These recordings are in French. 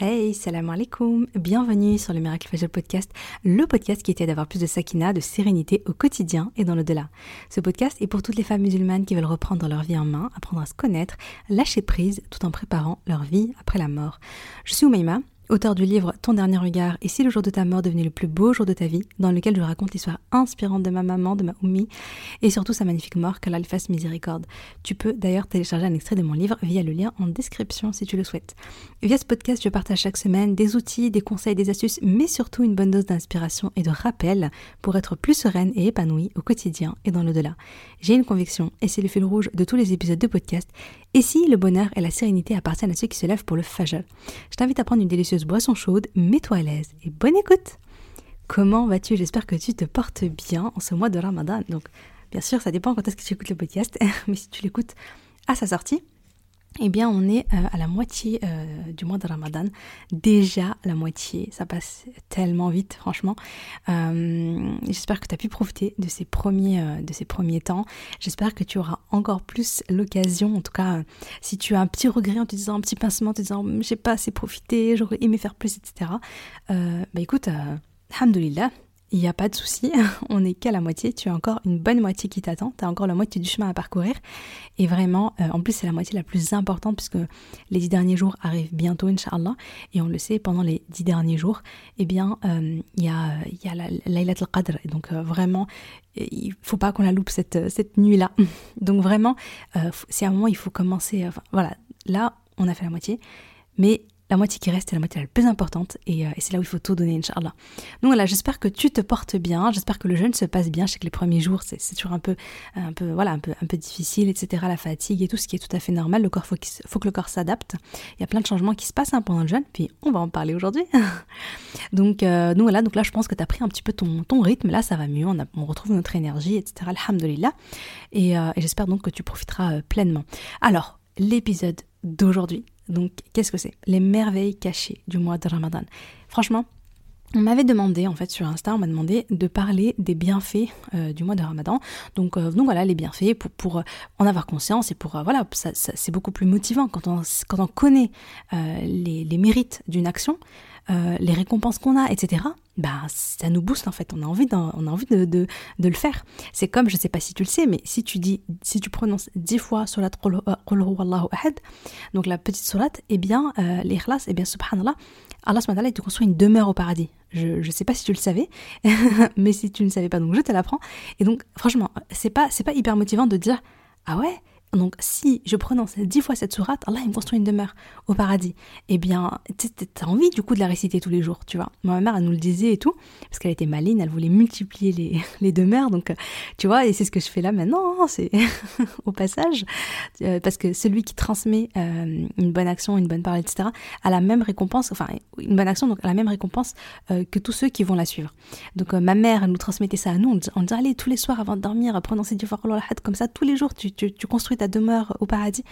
Hey, salam alaikum, bienvenue sur le Miracle Fajr Podcast, le podcast qui était d'avoir plus de sakina, de sérénité au quotidien et dans le-delà. Ce podcast est pour toutes les femmes musulmanes qui veulent reprendre leur vie en main, apprendre à se connaître, lâcher prise tout en préparant leur vie après la mort. Je suis Oumaima, auteur du livre Ton dernier regard et si le jour de ta mort devenait le plus beau jour de ta vie, dans lequel je raconte l'histoire inspirante de ma maman, de ma Oumi, et surtout sa magnifique mort, qu'Allah fasse miséricorde. Tu peux d'ailleurs télécharger un extrait de mon livre via le lien en description si tu le souhaites. Via ce podcast, je partage chaque semaine des outils, des conseils, des astuces, mais surtout une bonne dose d'inspiration et de rappel pour être plus sereine et épanouie au quotidien et dans le-delà. J'ai une conviction, et c'est le fil rouge de tous les épisodes de podcast, et si le bonheur et la sérénité appartiennent à ceux qui se lèvent pour le fajr Je t'invite à prendre une délicieuse boisson chaude, mets-toi à l'aise et bonne écoute Comment vas-tu? J'espère que tu te portes bien en ce mois de Ramadan. Donc, bien sûr, ça dépend quand est-ce que tu écoutes le podcast, mais si tu l'écoutes à sa sortie, eh bien, on est euh, à la moitié euh, du mois de Ramadan. Déjà la moitié, ça passe tellement vite, franchement. Euh, j'espère que tu as pu profiter de ces premiers, temps. J'espère que tu auras encore plus l'occasion, en tout cas, si tu as un petit regret en te disant un petit pincement, en te disant j'ai pas assez profité, j'aurais aimé faire plus, etc. bah écoute, alhamdoulilah, il n'y a pas de souci, on n'est qu'à la moitié, tu as encore une bonne moitié qui t'attend, tu as encore la moitié du chemin à parcourir. Et vraiment, euh, en plus c'est la moitié la plus importante puisque les dix derniers jours arrivent bientôt, Inch'Allah. Et on le sait, pendant les dix derniers jours, eh bien, euh, il y, a, y a la Laylat al-Qadr. Donc euh, vraiment, il faut pas qu'on la loupe cette, cette nuit-là. Donc vraiment, c'est un moment il faut commencer, voilà, là on a fait la moitié, mais la moitié qui reste est la moitié la plus importante et, euh, et c'est là où il faut tout donner, Inch'Allah. Donc voilà, j'espère que tu te portes bien, j'espère que le jeûne se passe bien. Je sais que les premiers jours, c'est toujours un peu, un peu, voilà, un peu, un peu difficile, etc. La fatigue et tout, ce qui est tout à fait normal. Le corps, faut, faut que le corps s'adapte. Il y a plein de changements qui se passent hein, pendant le jeûne, puis on va en parler aujourd'hui. donc, euh, donc voilà, donc là, je pense que tu as pris un petit peu ton, ton rythme. Là, ça va mieux, on, a, retrouve notre énergie, etc. Alhamdulillah. Et, euh, et j'espère donc que tu profiteras pleinement. Alors, l'épisode d'aujourd'hui, donc, qu'est-ce que c'est? Les merveilles cachées du mois de Ramadan. Franchement, on m'avait demandé, en fait, sur Insta, on m'a demandé de parler des bienfaits euh, du mois de Ramadan. Donc, euh, donc voilà, les bienfaits pour, euh, en avoir conscience et pour, voilà, ça, c'est beaucoup plus motivant quand on, quand on connaît les, les, mérites d'une action, les récompenses qu'on a, etc bah ça nous booste en fait, on a envie, a envie de, de, le faire. C'est comme, je sais pas si tu le sais, mais si tu dis, si tu prononces dix fois surat Qul Allahu Ahad, donc la petite surat, eh bien euh, l'ikhlas, eh bien subhanallah, Allah subhanahu te construit une demeure au paradis. Je ne sais pas si tu le savais, mais si tu ne savais pas, donc je te l'apprends. Et donc franchement, c'est pas, c'est pas hyper motivant de dire, ah ouais, donc, si je prononce dix fois cette sourate, Allah il me construit une demeure au paradis. Eh bien, t'as envie du coup de la réciter tous les jours, tu vois. ma mère, elle nous le disait et tout, parce qu'elle était maligne, elle voulait multiplier les, les demeures. Donc, tu vois, et c'est ce que je fais là maintenant, hein, c'est au passage. Euh, parce que celui qui transmet euh, une bonne action, une bonne parole, etc., a la même récompense, enfin, une bonne action, donc a la même récompense euh, que tous ceux qui vont la suivre. Donc, ma mère, elle nous transmettait ça à nous, on, disait, allez, tous les soirs avant de dormir, prononcer du comme ça, tous les jours, tu, tu, tu construis ta demeure au paradis.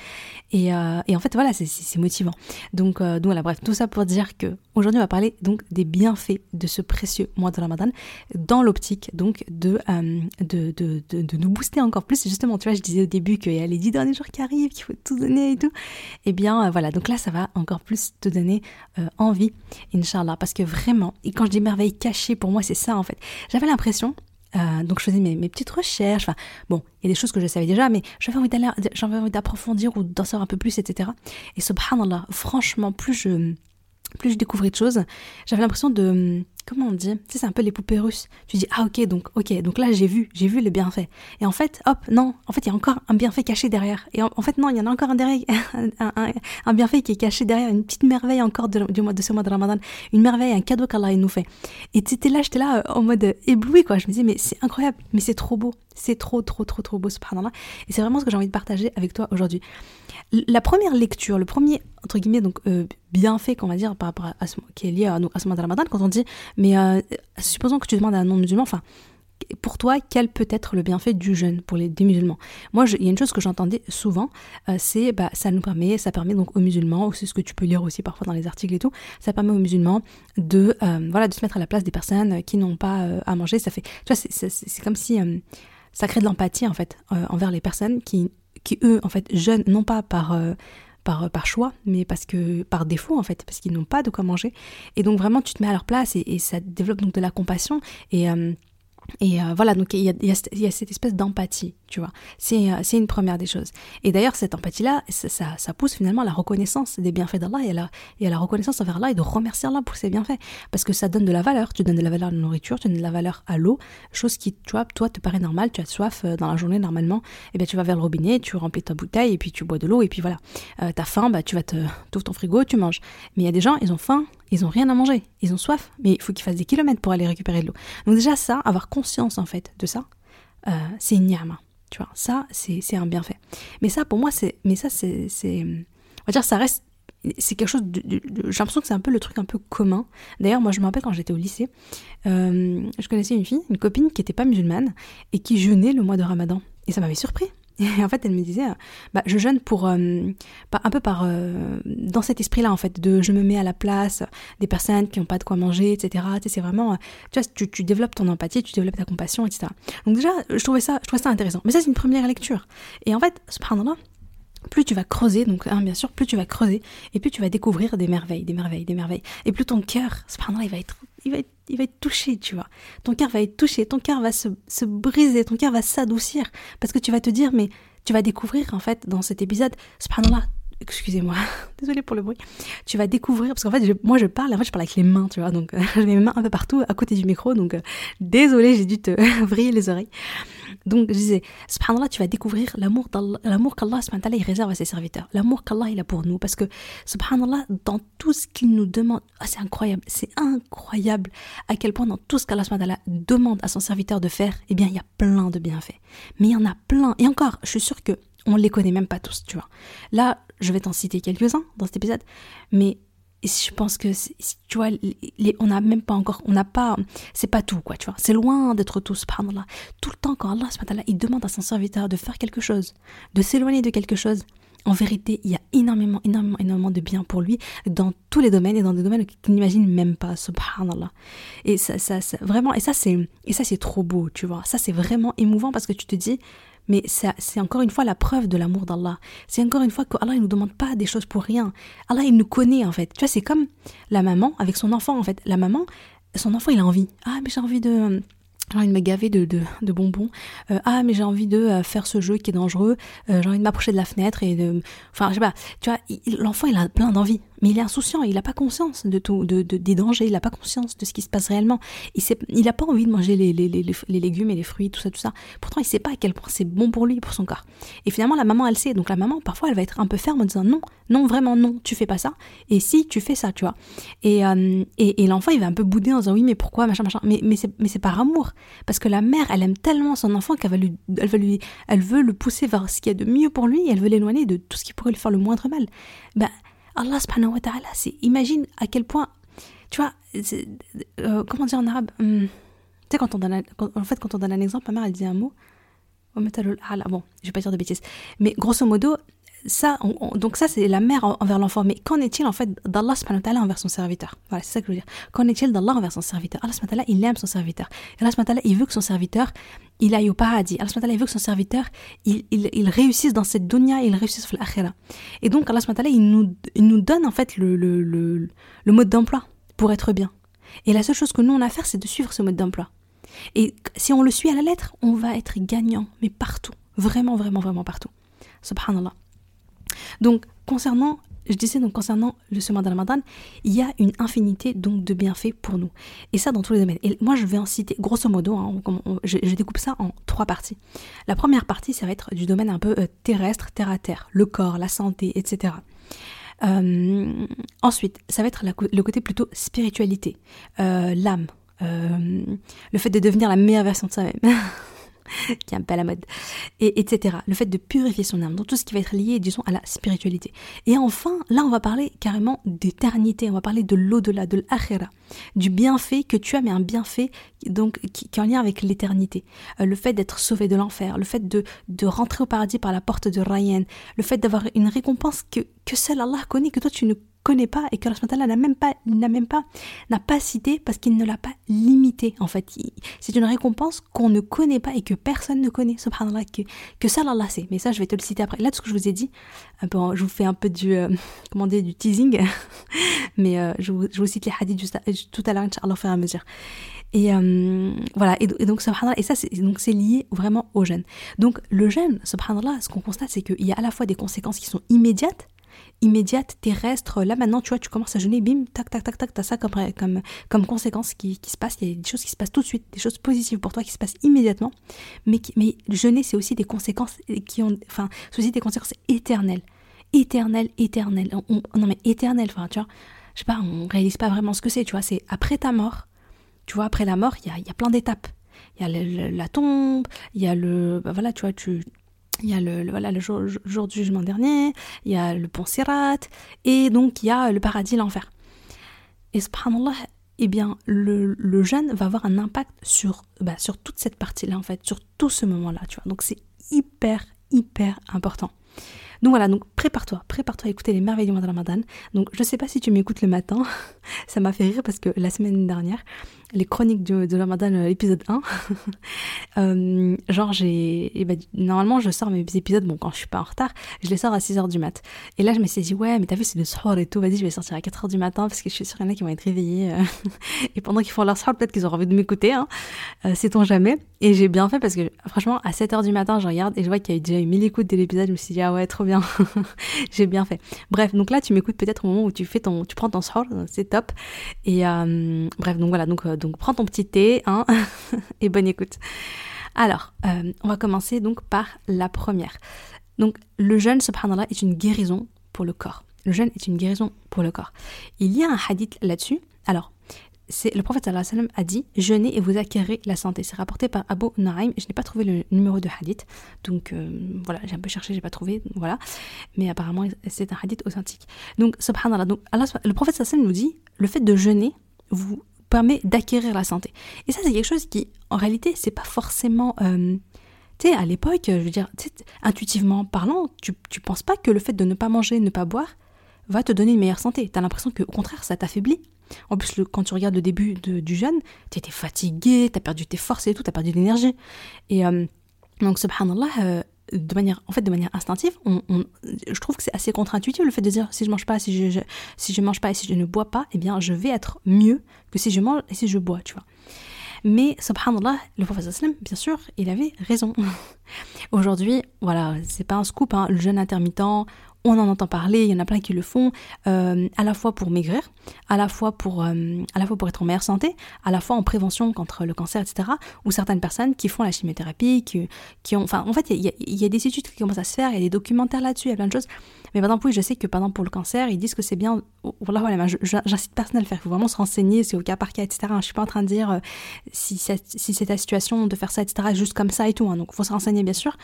Et, euh, et en fait, voilà, c'est motivant. Donc, euh, donc voilà, bref, tout ça pour dire que aujourd'hui, on va parler donc des bienfaits de ce précieux mois de Ramadan dans l'optique donc de, euh, de, de, nous booster encore plus. Justement, tu vois, je disais au début qu'il y a les dix derniers jours qui arrivent, qu'il faut tout donner et tout. Et eh bien, voilà, donc là, ça va encore plus te donner envie, Inch'Allah, parce que vraiment, et quand je dis merveille cachée, pour moi, c'est ça en fait. J'avais l'impression euh, donc je faisais mes, petites recherches. Enfin, bon, il y a des choses que je savais déjà, mais j'avais envie d'aller, j'avais envie d'approfondir ou d'en savoir un peu plus, etc. Et subhanallah, franchement, plus je, plus je découvrais de choses, j'avais l'impression de comment on dit Tu sais, c'est un peu les poupées russes. Tu dis, ah ok, donc ok, donc là j'ai vu, j'ai vu les bienfaits. Et en fait, hop, non, en fait il y a encore un bienfait caché derrière. Et en, fait non, il y en a encore un derrière, un, bienfait qui est caché derrière, une petite merveille encore de, du mois, de ce mois de Ramadan, une merveille, un cadeau qu'Allah nous fait. Et tu étais là, j'étais là euh, en mode ébloui quoi. Je me disais, mais c'est incroyable, mais c'est trop beau, c'est trop trop trop trop beau, subhanallah. Et c'est vraiment ce que j'ai envie de partager avec toi aujourd'hui. La première lecture, le premier entre guillemets donc euh, bienfait qu'on va dire par rapport à, ce qui est lié à, à ce mois de Ramadan, quand on dit mais euh, supposons que tu demandes à un non-musulman, enfin, pour toi, quel peut être le bienfait du jeûne pour les des musulmans? Moi, il y a une chose que j'entendais souvent, euh, c'est bah ça nous permet, ça permet donc aux musulmans, c'est ce que tu peux lire aussi parfois dans les articles et tout, ça permet aux musulmans de euh, voilà de se mettre à la place des personnes qui n'ont pas à manger. Ça fait, tu vois, c'est comme si ça crée de l'empathie en fait envers les personnes qui qui eux en fait jeûnent non pas par par, par choix, mais parce que par défaut en fait, parce qu'ils n'ont pas de quoi manger. Et donc vraiment, tu te mets à leur place et, ça développe donc de la compassion. Et euh, et euh, voilà, donc il y a, cette espèce d'empathie, tu vois. C'est euh, c'est une première des choses. Et d'ailleurs, cette empathie-là, ça, ça, pousse finalement à la reconnaissance des bienfaits d'Allah et, à la, et la reconnaissance envers Allah et de remercier Allah pour ses bienfaits. Parce que ça donne de la valeur. Tu donnes de la valeur à la nourriture, tu donnes de la valeur à l'eau, chose qui, tu vois, toi, te paraît normale. Tu as soif euh, dans la journée normalement. Et eh bien, tu vas vers le robinet, tu remplis ta bouteille et puis tu bois de l'eau et puis voilà. Euh, T'as faim, bah, tu vas te, ouvres ton frigo, tu manges. Mais il y a des gens, ils ont faim, ils ont rien à manger, ils ont soif, mais il faut qu'ils fassent des kilomètres pour aller récupérer de l'eau. Donc déjà ça, avoir conscience en fait de ça, euh, c'est une niama. Ça c'est un bienfait. Mais ça pour moi c'est, mais ça c'est, on va dire ça reste, c'est quelque chose de, j'ai l'impression que c'est un peu le truc un peu commun. D'ailleurs moi je me rappelle quand j'étais au lycée, euh, je connaissais une fille, une copine qui n'était pas musulmane et qui jeûnait le mois de Ramadan. Et ça m'avait surpris. Et en fait, elle me disait, euh, bah, je jeûne pour euh, un peu par euh, dans cet esprit-là en fait, de je me mets à la place des personnes qui n'ont pas de quoi manger, etc. Tu sais, c'est vraiment, tu vois, tu, tu, développes ton empathie, tu développes ta compassion, etc. Donc déjà, je trouvais ça, je trouvais ça intéressant. Mais ça, c'est une première lecture. Et en fait, subhanallah, plus tu vas creuser, donc hein, bien sûr, plus tu vas creuser, et plus tu vas découvrir des merveilles, des merveilles, des merveilles. Et plus ton cœur, subhanallah, il va être, il va être il va être touché, tu vois. Ton cœur va être touché, ton cœur va se, se briser, ton cœur va s'adoucir. Parce que tu vas te dire, mais tu vas découvrir, en fait, dans cet épisode, subhanallah, excusez-moi, désolé pour le bruit, tu vas découvrir, parce qu'en fait, moi je parle, en fait, je parle avec les mains, tu vois, donc euh, j'ai mes mains un peu partout à côté du micro, donc euh, désolé, j'ai dû te vriller les oreilles. Donc, je disais, subhanallah, tu vas découvrir l'amour qu'Allah, réserve à ses serviteurs. L'amour qu'Allah, il a pour nous. Parce que, subhanallah, dans tout ce qu'il nous demande, ah, c'est incroyable, c'est incroyable à quel point dans tout ce qu'Allah, demande à son serviteur de faire, eh bien, il y a plein de bienfaits. Mais il y en a plein. Et encore, je suis sûre que on les connaît même pas tous, tu vois. Là, je vais t'en citer quelques-uns dans cet épisode, mais je pense que tu vois on n'a même pas encore on n'a pas c'est pas tout quoi tu vois c'est loin d'être tout subhanallah tout le temps quand Allah subhanallah il demande à son serviteur de faire quelque chose de s'éloigner de quelque chose en vérité, il y a énormément, énormément, énormément de bien pour lui dans tous les domaines et dans des domaines qu'il n'imagine même pas, subhanallah. Et ça, ça vraiment, et ça c'est, et ça c'est trop beau, tu vois. Ça c'est vraiment émouvant parce que tu te dis, mais c'est encore une fois la preuve de l'amour d'Allah. C'est encore une fois qu'Allah ne nous demande pas des choses pour rien. Allah, il nous connaît en fait. Tu vois, c'est comme la maman avec son enfant en fait. La maman, son enfant, il a envie. Ah, mais j'ai envie de j'ai envie de me gaver de, de, bonbons. Euh, ah, mais j'ai envie de euh, faire ce jeu qui est dangereux. Euh, j'ai envie de m'approcher de la fenêtre et de... Enfin, je sais pas. Tu vois, l'enfant, il a plein d'envies. Mais il est insouciant, il n'a pas conscience de tout, de, des dangers, il n'a pas conscience de ce qui se passe réellement. Il n'a pas envie de manger les, les, les, les, légumes et les fruits, tout ça, tout ça. Pourtant, il sait pas à quel point c'est bon pour lui, pour son corps. Et finalement, la maman, elle sait. Donc la maman, parfois, elle va être un peu ferme en disant non, non, vraiment non, tu fais pas ça. Et si, tu fais ça, tu vois. Et, euh, et, et l'enfant, il va un peu bouder en disant oui, mais pourquoi, machin, machin. Mais, mais c'est par amour. Parce que la mère, elle aime tellement son enfant qu'elle va lui, elle elle veut le pousser vers ce qu'il y a de mieux pour lui et elle veut l'éloigner de tout ce qui pourrait lui faire le moindre mal. Ben, Allah subhanahu wa ta'ala, imagine à quel point, tu vois, euh, comment dire en arabe hum, Tu sais, quand on donne, en fait, quand on donne un exemple, ma mère, elle dit un mot. Bon, je vais pas dire de bêtises. Mais grosso modo, donc ça, c'est la mère envers l'enfant. Mais qu'en est-il en fait d'Allah envers son serviteur? Voilà, c'est ça que je veux dire. Qu'en est-il d'Allah envers son serviteur? Allah il aime son serviteur. Allah il veut que son serviteur, il aille au paradis. Allah il veut que son serviteur, il, il, réussisse dans cette dunya et il réussisse dans l'akhira. Et donc Allah il nous, il nous donne en fait le, le, le, le mode d'emploi pour être bien. Et la seule chose que nous on a à faire, c'est de suivre ce mode d'emploi. Et si on le suit à la lettre, on va être gagnant, mais partout. Vraiment, vraiment, vraiment partout. Subhanallah. Donc, concernant, je disais donc concernant le semaine de Ramadan, il y a une infinité donc de bienfaits pour nous. Et ça dans tous les domaines. Et moi, je vais en citer, grosso modo, hein, je, découpe ça en trois parties. La première partie, ça va être du domaine un peu euh, terrestre, terre à terre, le corps, la santé, etc. Euh, ensuite, ça va être le côté plutôt spiritualité, euh, l'âme, le fait de devenir la meilleure version de soi-même. qui est un peu à la mode, et, etc. Le fait de purifier son âme, donc tout ce qui va être lié, disons, à la spiritualité. Et enfin, là, on va parler carrément d'éternité, on va parler de l'au-delà, de l'akhira, du bienfait que tu as, mais un bienfait donc qui, est en lien avec l'éternité. Euh, le fait d'être sauvé de l'enfer, le fait de, de rentrer au paradis par la porte de Ryan, le fait d'avoir une récompense que, que seul Allah connaît, que toi tu ne connaît pas et que Allah n'a même pas, n'a même pas, n'a pas cité parce qu'il ne l'a pas limité en fait. C'est une récompense qu'on ne connaît pas et que personne ne connaît, subhanallah, que, que ça Allah sait. Mais ça, je vais te le citer après. Là, tout ce que je vous ai dit, je vous fais un peu du, euh, comment dire, du teasing, mais euh, je, vous, cite les hadiths tout à l'heure, Inch'Allah, au fur et à mesure. Et euh, voilà, et, donc subhanallah, et ça c'est donc c'est lié vraiment au jeûne. Donc le jeûne, subhanallah, ce qu'on constate c'est qu'il y a à la fois des conséquences qui sont immédiates, immédiates, terrestres. Là maintenant, tu vois, tu commences à jeûner, bim, tac, tac, tac, tac, t'as ça comme, comme, comme conséquence qui, qui se passe. Il y a des choses qui se passent tout de suite, des choses positives pour toi qui se passent immédiatement. Mais, mais jeûner, c'est aussi des conséquences qui ont, enfin, c'est aussi des conséquences éternelles. Éternelles, éternelles. non mais éternelles, enfin, tu vois. Je sais pas, on réalise pas vraiment ce que c'est, tu vois. C'est après ta mort tu vois, après la mort, il y a, y a, plein d'étapes. Il y a la tombe, il y a le. Bah voilà, tu vois, tu. Il y a le, voilà, le jour, du jugement dernier, il y a le pont Sirat, et donc il y a le paradis, l'enfer. Et subhanallah, eh bien, le, le jeûne va avoir un impact sur, bah, sur toute cette partie-là, en fait, sur tout ce moment-là, tu vois. Donc c'est hyper, hyper important. Donc voilà, donc prépare-toi, prépare-toi à écouter les merveilles du mois de Ramadan. Donc je sais pas si tu m'écoutes le matin, ça m'a fait rire parce que la semaine dernière, les chroniques de, de Ramadan, euh, épisode 1, euh, genre j'ai. Eh ben, normalement je sors mes épisodes, bon quand je suis pas en retard, je les sors à 6h du mat. Et là je me suis dit, ouais, mais t'as vu, c'est le soir et tout, vas-y, je vais sortir à 4h du matin parce que je suis sûre qu'il y en a qui vont être réveillés. Euh, et pendant qu'ils font leur soir, peut-être qu'ils auront envie de m'écouter, hein, sait-on jamais. Et j'ai bien fait parce que franchement, à 7h du matin, je regarde et je vois qu'il y a déjà eu 1000 écoutes de l'épisode, je me suis dit, ah ouais, trop bien, j'ai bien fait. Bref, donc là tu m'écoutes peut-être au moment où tu fais ton, tu prends ton soir, c'est top. Et bref, donc voilà, donc donc prends ton petit thé hein, et bonne écoute. Alors, euh, on va commencer donc par la première. Donc, le jeûne, subhanallah, est une guérison pour le corps. Le jeûne est une guérison pour le corps. Il y a un hadith là-dessus. Alors, c'est le prophète sallam a dit jeûnez et vous acquérez la santé. C'est rapporté par Abu Naïm. Je n'ai pas trouvé le numéro de hadith, donc euh, voilà, j'ai un peu cherché, j'ai pas trouvé, voilà. Mais apparemment c'est un hadith authentique. Donc subhanallah, donc le prophète sallam nous dit le fait de jeûner vous permet d'acquérir la santé. Et ça, c'est quelque chose qui, en réalité, c'est pas forcément. Euh, tu sais, à l'époque, je veux dire, intuitivement parlant, tu, tu penses pas que le fait de ne pas manger, ne pas boire, va te donner une meilleure santé. Tu as l'impression qu'au contraire, ça t'affaiblit. En plus, quand tu regardes le début du jeûne, tu étais fatigué, tu as perdu tes forces et tout, tu as perdu de l'énergie. Et euh, donc, subhanallah, euh, de manière, en fait, de manière instinctive, je trouve que c'est assez contre-intuitif le fait de dire si je mange pas, si je, si je mange pas et si je ne bois pas, eh bien, je vais être mieux que si je mange et si je bois, tu vois. Mais, subhanallah, le Islam, bien sûr, il avait raison. Aujourd'hui, voilà, c'est pas un scoop, hein, le jeûne intermittent, on en entend parler, il y en a plein qui le font, euh, à la fois pour maigrir, à la fois pour, euh, à la fois pour être en meilleure santé, à la fois en prévention contre le cancer, etc. Ou certaines personnes qui font la chimiothérapie, qui, ont, enfin, en fait, il y, a, des études qui commencent à se faire, il y a des documentaires là-dessus, il y a plein de choses. Mais par exemple, oui, je sais que pour le cancer, ils disent que c'est bien. Voilà, voilà, j'incite personne à le faire. Il faut vraiment se renseigner, c'est au cas par cas, etc. Je suis pas en train de dire euh, si, si c'est ta situation de faire ça, etc. Juste comme ça et tout. Hein. Donc, il faut se renseigner, bien sûr.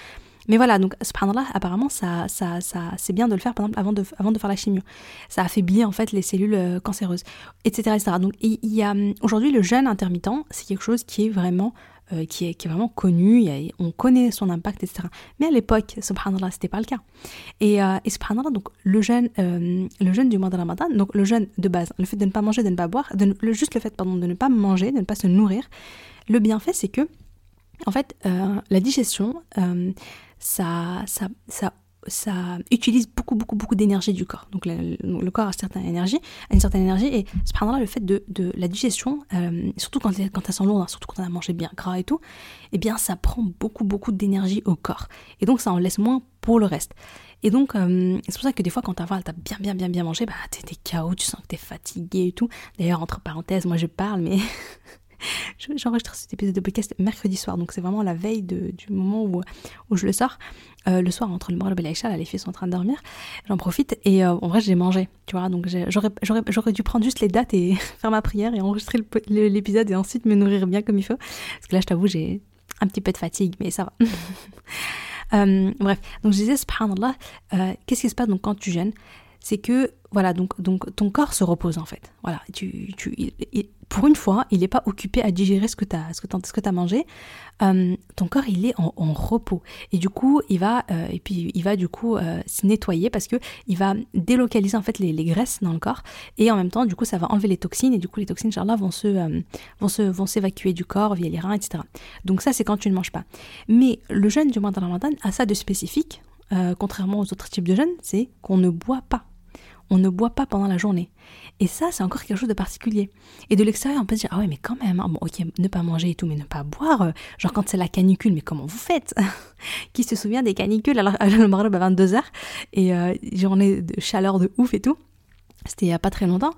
Mais voilà, donc subhanallah, apparemment, ça, ça, ça, c'est bien de le faire par exemple, avant de, avant de faire la chimio. Ça affaiblit en fait les cellules euh, cancéreuses, etc. etc. Donc il y a hum, aujourd'hui le jeûne intermittent, c'est quelque chose qui est vraiment euh, qui, est, qui est vraiment connu, on connaît son impact, etc. Mais à l'époque, subhanallah, c'était pas le cas. Et, euh, et subhanallah, donc le jeûne, le jeûne du mois de Ramadan, donc le jeûne de base, le fait de ne pas manger, de ne pas boire, de, le, juste le fait pardon, de ne pas manger, de ne pas se nourrir, le bienfait c'est que en fait, la digestion, ça, ça, ça, ça utilise beaucoup, beaucoup, beaucoup d'énergie du corps. Donc le, corps a certaine énergie, a une certaine énergie, et cependant le fait de, de la digestion, euh, surtout quand, quand elle sent lourde, hein, surtout quand on a mangé bien gras et tout, eh bien ça prend beaucoup, beaucoup d'énergie au corps. Et donc ça en laisse moins pour le reste. Et donc, euh, c'est pour ça que des fois, quand t'as as bien, bien, bien, bien mangé, bah, t'es KO, tu sens que t'es fatigué et tout. D'ailleurs, entre parenthèses, moi je parle, mais J'enregistre cet épisode de podcast mercredi soir, donc c'est vraiment la veille du moment où, je le sors. Euh, le soir, entre le Maghreb et l'Aïcha, les filles sont en train de dormir. J'en profite et euh, en vrai, j'ai mangé, tu vois. Donc j'aurais dû prendre juste les dates et faire ma prière et enregistrer l'épisode et ensuite me nourrir bien comme il faut. Parce que là, je t'avoue, j'ai un petit peu de fatigue, mais ça va. Euh, bref, donc je disais, subhanallah, qu'est-ce qui se passe donc quand tu jeûnes? C'est que voilà donc donc ton corps se repose en fait voilà tu tu pour une fois, il n'est pas occupé à digérer ce que tu as, ce que as mangé. Euh, ton corps, il est en, repos. Et du coup, il va, euh, et puis il va du coup euh, se nettoyer parce que il va délocaliser en fait les, graisses dans le corps. Et en même temps, du coup, ça va enlever les toxines. Et du coup, les toxines, là vont se, vont se, vont s'évacuer du corps via les reins, etc. Donc ça, c'est quand tu ne manges pas. Mais le jeûne du mois de Ramadan a ça de spécifique, contrairement aux autres types de jeûnes, c'est qu'on ne boit pas on ne boit pas pendant la journée. Et ça, c'est encore quelque chose de particulier. Et de l'extérieur, on peut se dire, ah ouais, mais quand même, hein, bon, ok, ne pas manger et tout, mais ne pas boire. Euh, genre quand c'est la canicule, mais comment vous faites Qui se souvient des canicules? Alors le Maghreb à 22h et euh, journée de chaleur de ouf et tout c'était il n'y a pas très longtemps,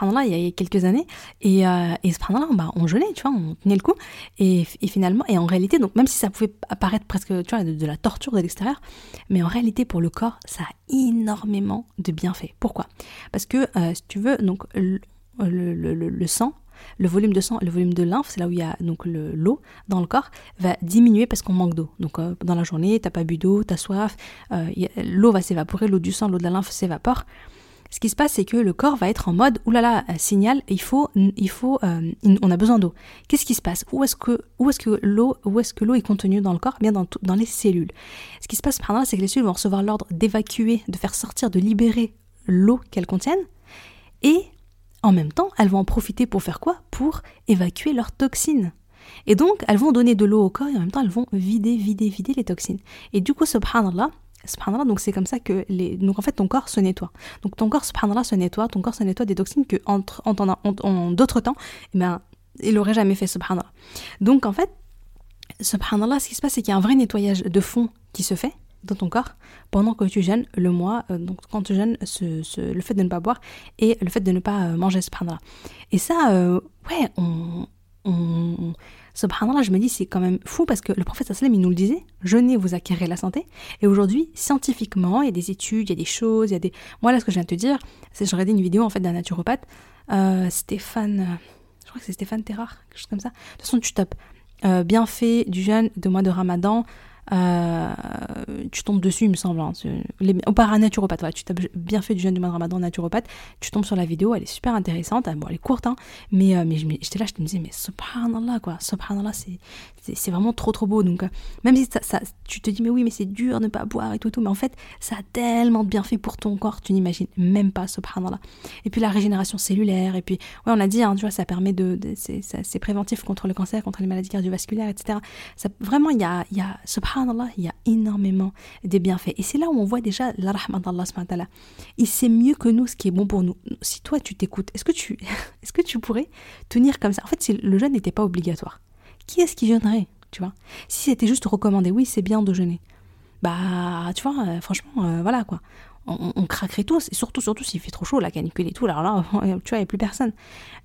là il y a quelques années, et, euh, et là bah, on jeûnait, tu vois, on tenait le coup, et, finalement, et en réalité, donc même si ça pouvait apparaître presque, tu vois, de, la torture de l'extérieur, mais en réalité, pour le corps, ça a énormément de bienfaits. Pourquoi? Parce que, euh, si tu veux, donc, le, le, sang, le volume de sang, le volume de lymphe, c'est là où il y a donc l'eau dans le corps, va diminuer parce qu'on manque d'eau. Donc euh, dans la journée, t'as pas bu d'eau, t'as soif, euh, l'eau va s'évaporer, l'eau du sang, l'eau de la lymphe s'évapore ce qui se passe, c'est que le corps va être en mode oulala, euh, signal, il faut, il faut, euh, on a besoin d'eau. Qu'est-ce qui se passe? Où est-ce que, l'eau, est contenue dans le corps? Bien dans, dans les cellules. Ce qui se passe par là, c'est que les cellules vont recevoir l'ordre d'évacuer, de faire sortir, de libérer l'eau qu'elles contiennent, et en même temps, elles vont en profiter pour faire quoi? Pour évacuer leurs toxines. Et donc, elles vont donner de l'eau au corps et en même temps, elles vont vider, vider, vider les toxines. Et du coup, subhanallah, subhanallah, donc c'est comme ça que les. Donc en fait, ton corps se nettoie. Donc ton corps, subhanallah, se nettoie, ton corps se nettoie des toxines que entre, en, en, d'autres temps, eh ben, il n'aurait jamais fait, subhanallah. Donc en fait, subhanallah, ce qui se passe, c'est qu'il y a un vrai nettoyage de fond qui se fait dans ton corps pendant que tu gênes le mois, euh, donc quand tu gênes ce, le fait de ne pas boire et le fait de ne pas euh, manger, subhanallah. Et ça, euh, ouais, on, subhanallah, je me dis, c'est quand même fou parce que le prophète sallam, il nous le disait, jeûnez, vous acquérez la santé. Et aujourd'hui, scientifiquement, il y a des études, il y a des choses, il y a des... Moi, là, ce que je viens de te dire, c'est je regardais une vidéo, en fait, d'un naturopathe, euh, Stéphane, euh, je crois que c'est Stéphane Terrar, quelque chose comme ça. De toute façon, tu tapes euh, du jeûne de mois de ramadan, euh, tu tombes dessus, il me semble. Hein, les, ou par un naturopathe, tu t'as bien fait du jeûne du mois de ramadan naturopathe, tu tombes sur la vidéo, elle est super intéressante, bon, elle est courte, hein, mais, euh, mais j'étais là, je me disais, mais subhanallah, quoi, subhanallah, c'est, vraiment trop trop beau. Donc, euh, même si ça, tu te dis, mais oui, mais c'est dur de ne pas boire et tout, tout, mais en fait, ça a tellement de bienfaits pour ton corps, tu n'imagines même pas, subhanallah. Et puis la régénération cellulaire, et puis, ouais, on l'a dit, hein, tu vois, ça permet de, c'est, préventif contre le cancer, contre les maladies cardiovasculaires, etc. Ça, vraiment, il y a, y a subhanallah, il y a énormément de bienfaits. Et c'est là où on voit déjà la rahmat d'Allah Il sait mieux que nous ce qui est bon pour nous. Si toi tu t'écoutes, est-ce que tu, est-ce que tu pourrais tenir comme ça? En fait, le jeûne n'était pas obligatoire, qui est-ce qui jeûnerait Tu vois? Si c'était juste recommandé, oui, c'est bien de jeûner. Bah, tu vois, euh, franchement, euh, voilà quoi on, craquerait tous, et surtout, surtout s'il fait trop chaud, la canicule et tout, alors là, tu vois, il n'y a plus personne.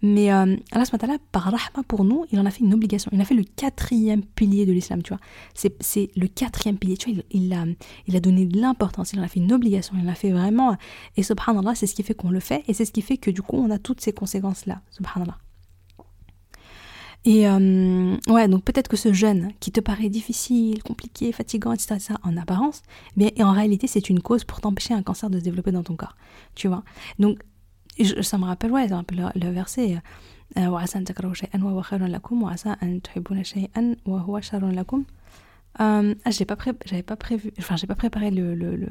Mais euh, Allah, par rahma pour nous, il en a fait une obligation. Il a fait le quatrième pilier de l'islam, tu vois. C'est le quatrième pilier, tu vois, il, a, il a donné de l'importance, il en a fait une obligation, il en a fait vraiment. Et subhanallah, c'est ce qui fait qu'on le fait, et c'est ce qui fait que du coup, on a toutes ces conséquences-là, subhanallah. Et euh, ouais, donc peut-être que ce jeûne qui te paraît difficile, compliqué, fatigant, etc., en apparence, mais en réalité, c'est une cause pour t'empêcher un cancer de se développer dans ton corps. Tu vois? Donc, ça me rappelle, ouais, ça me rappelle le, verset. Euh, euh, ah, pas j'avais pas prévu, enfin, j'ai pas préparé le, le, le,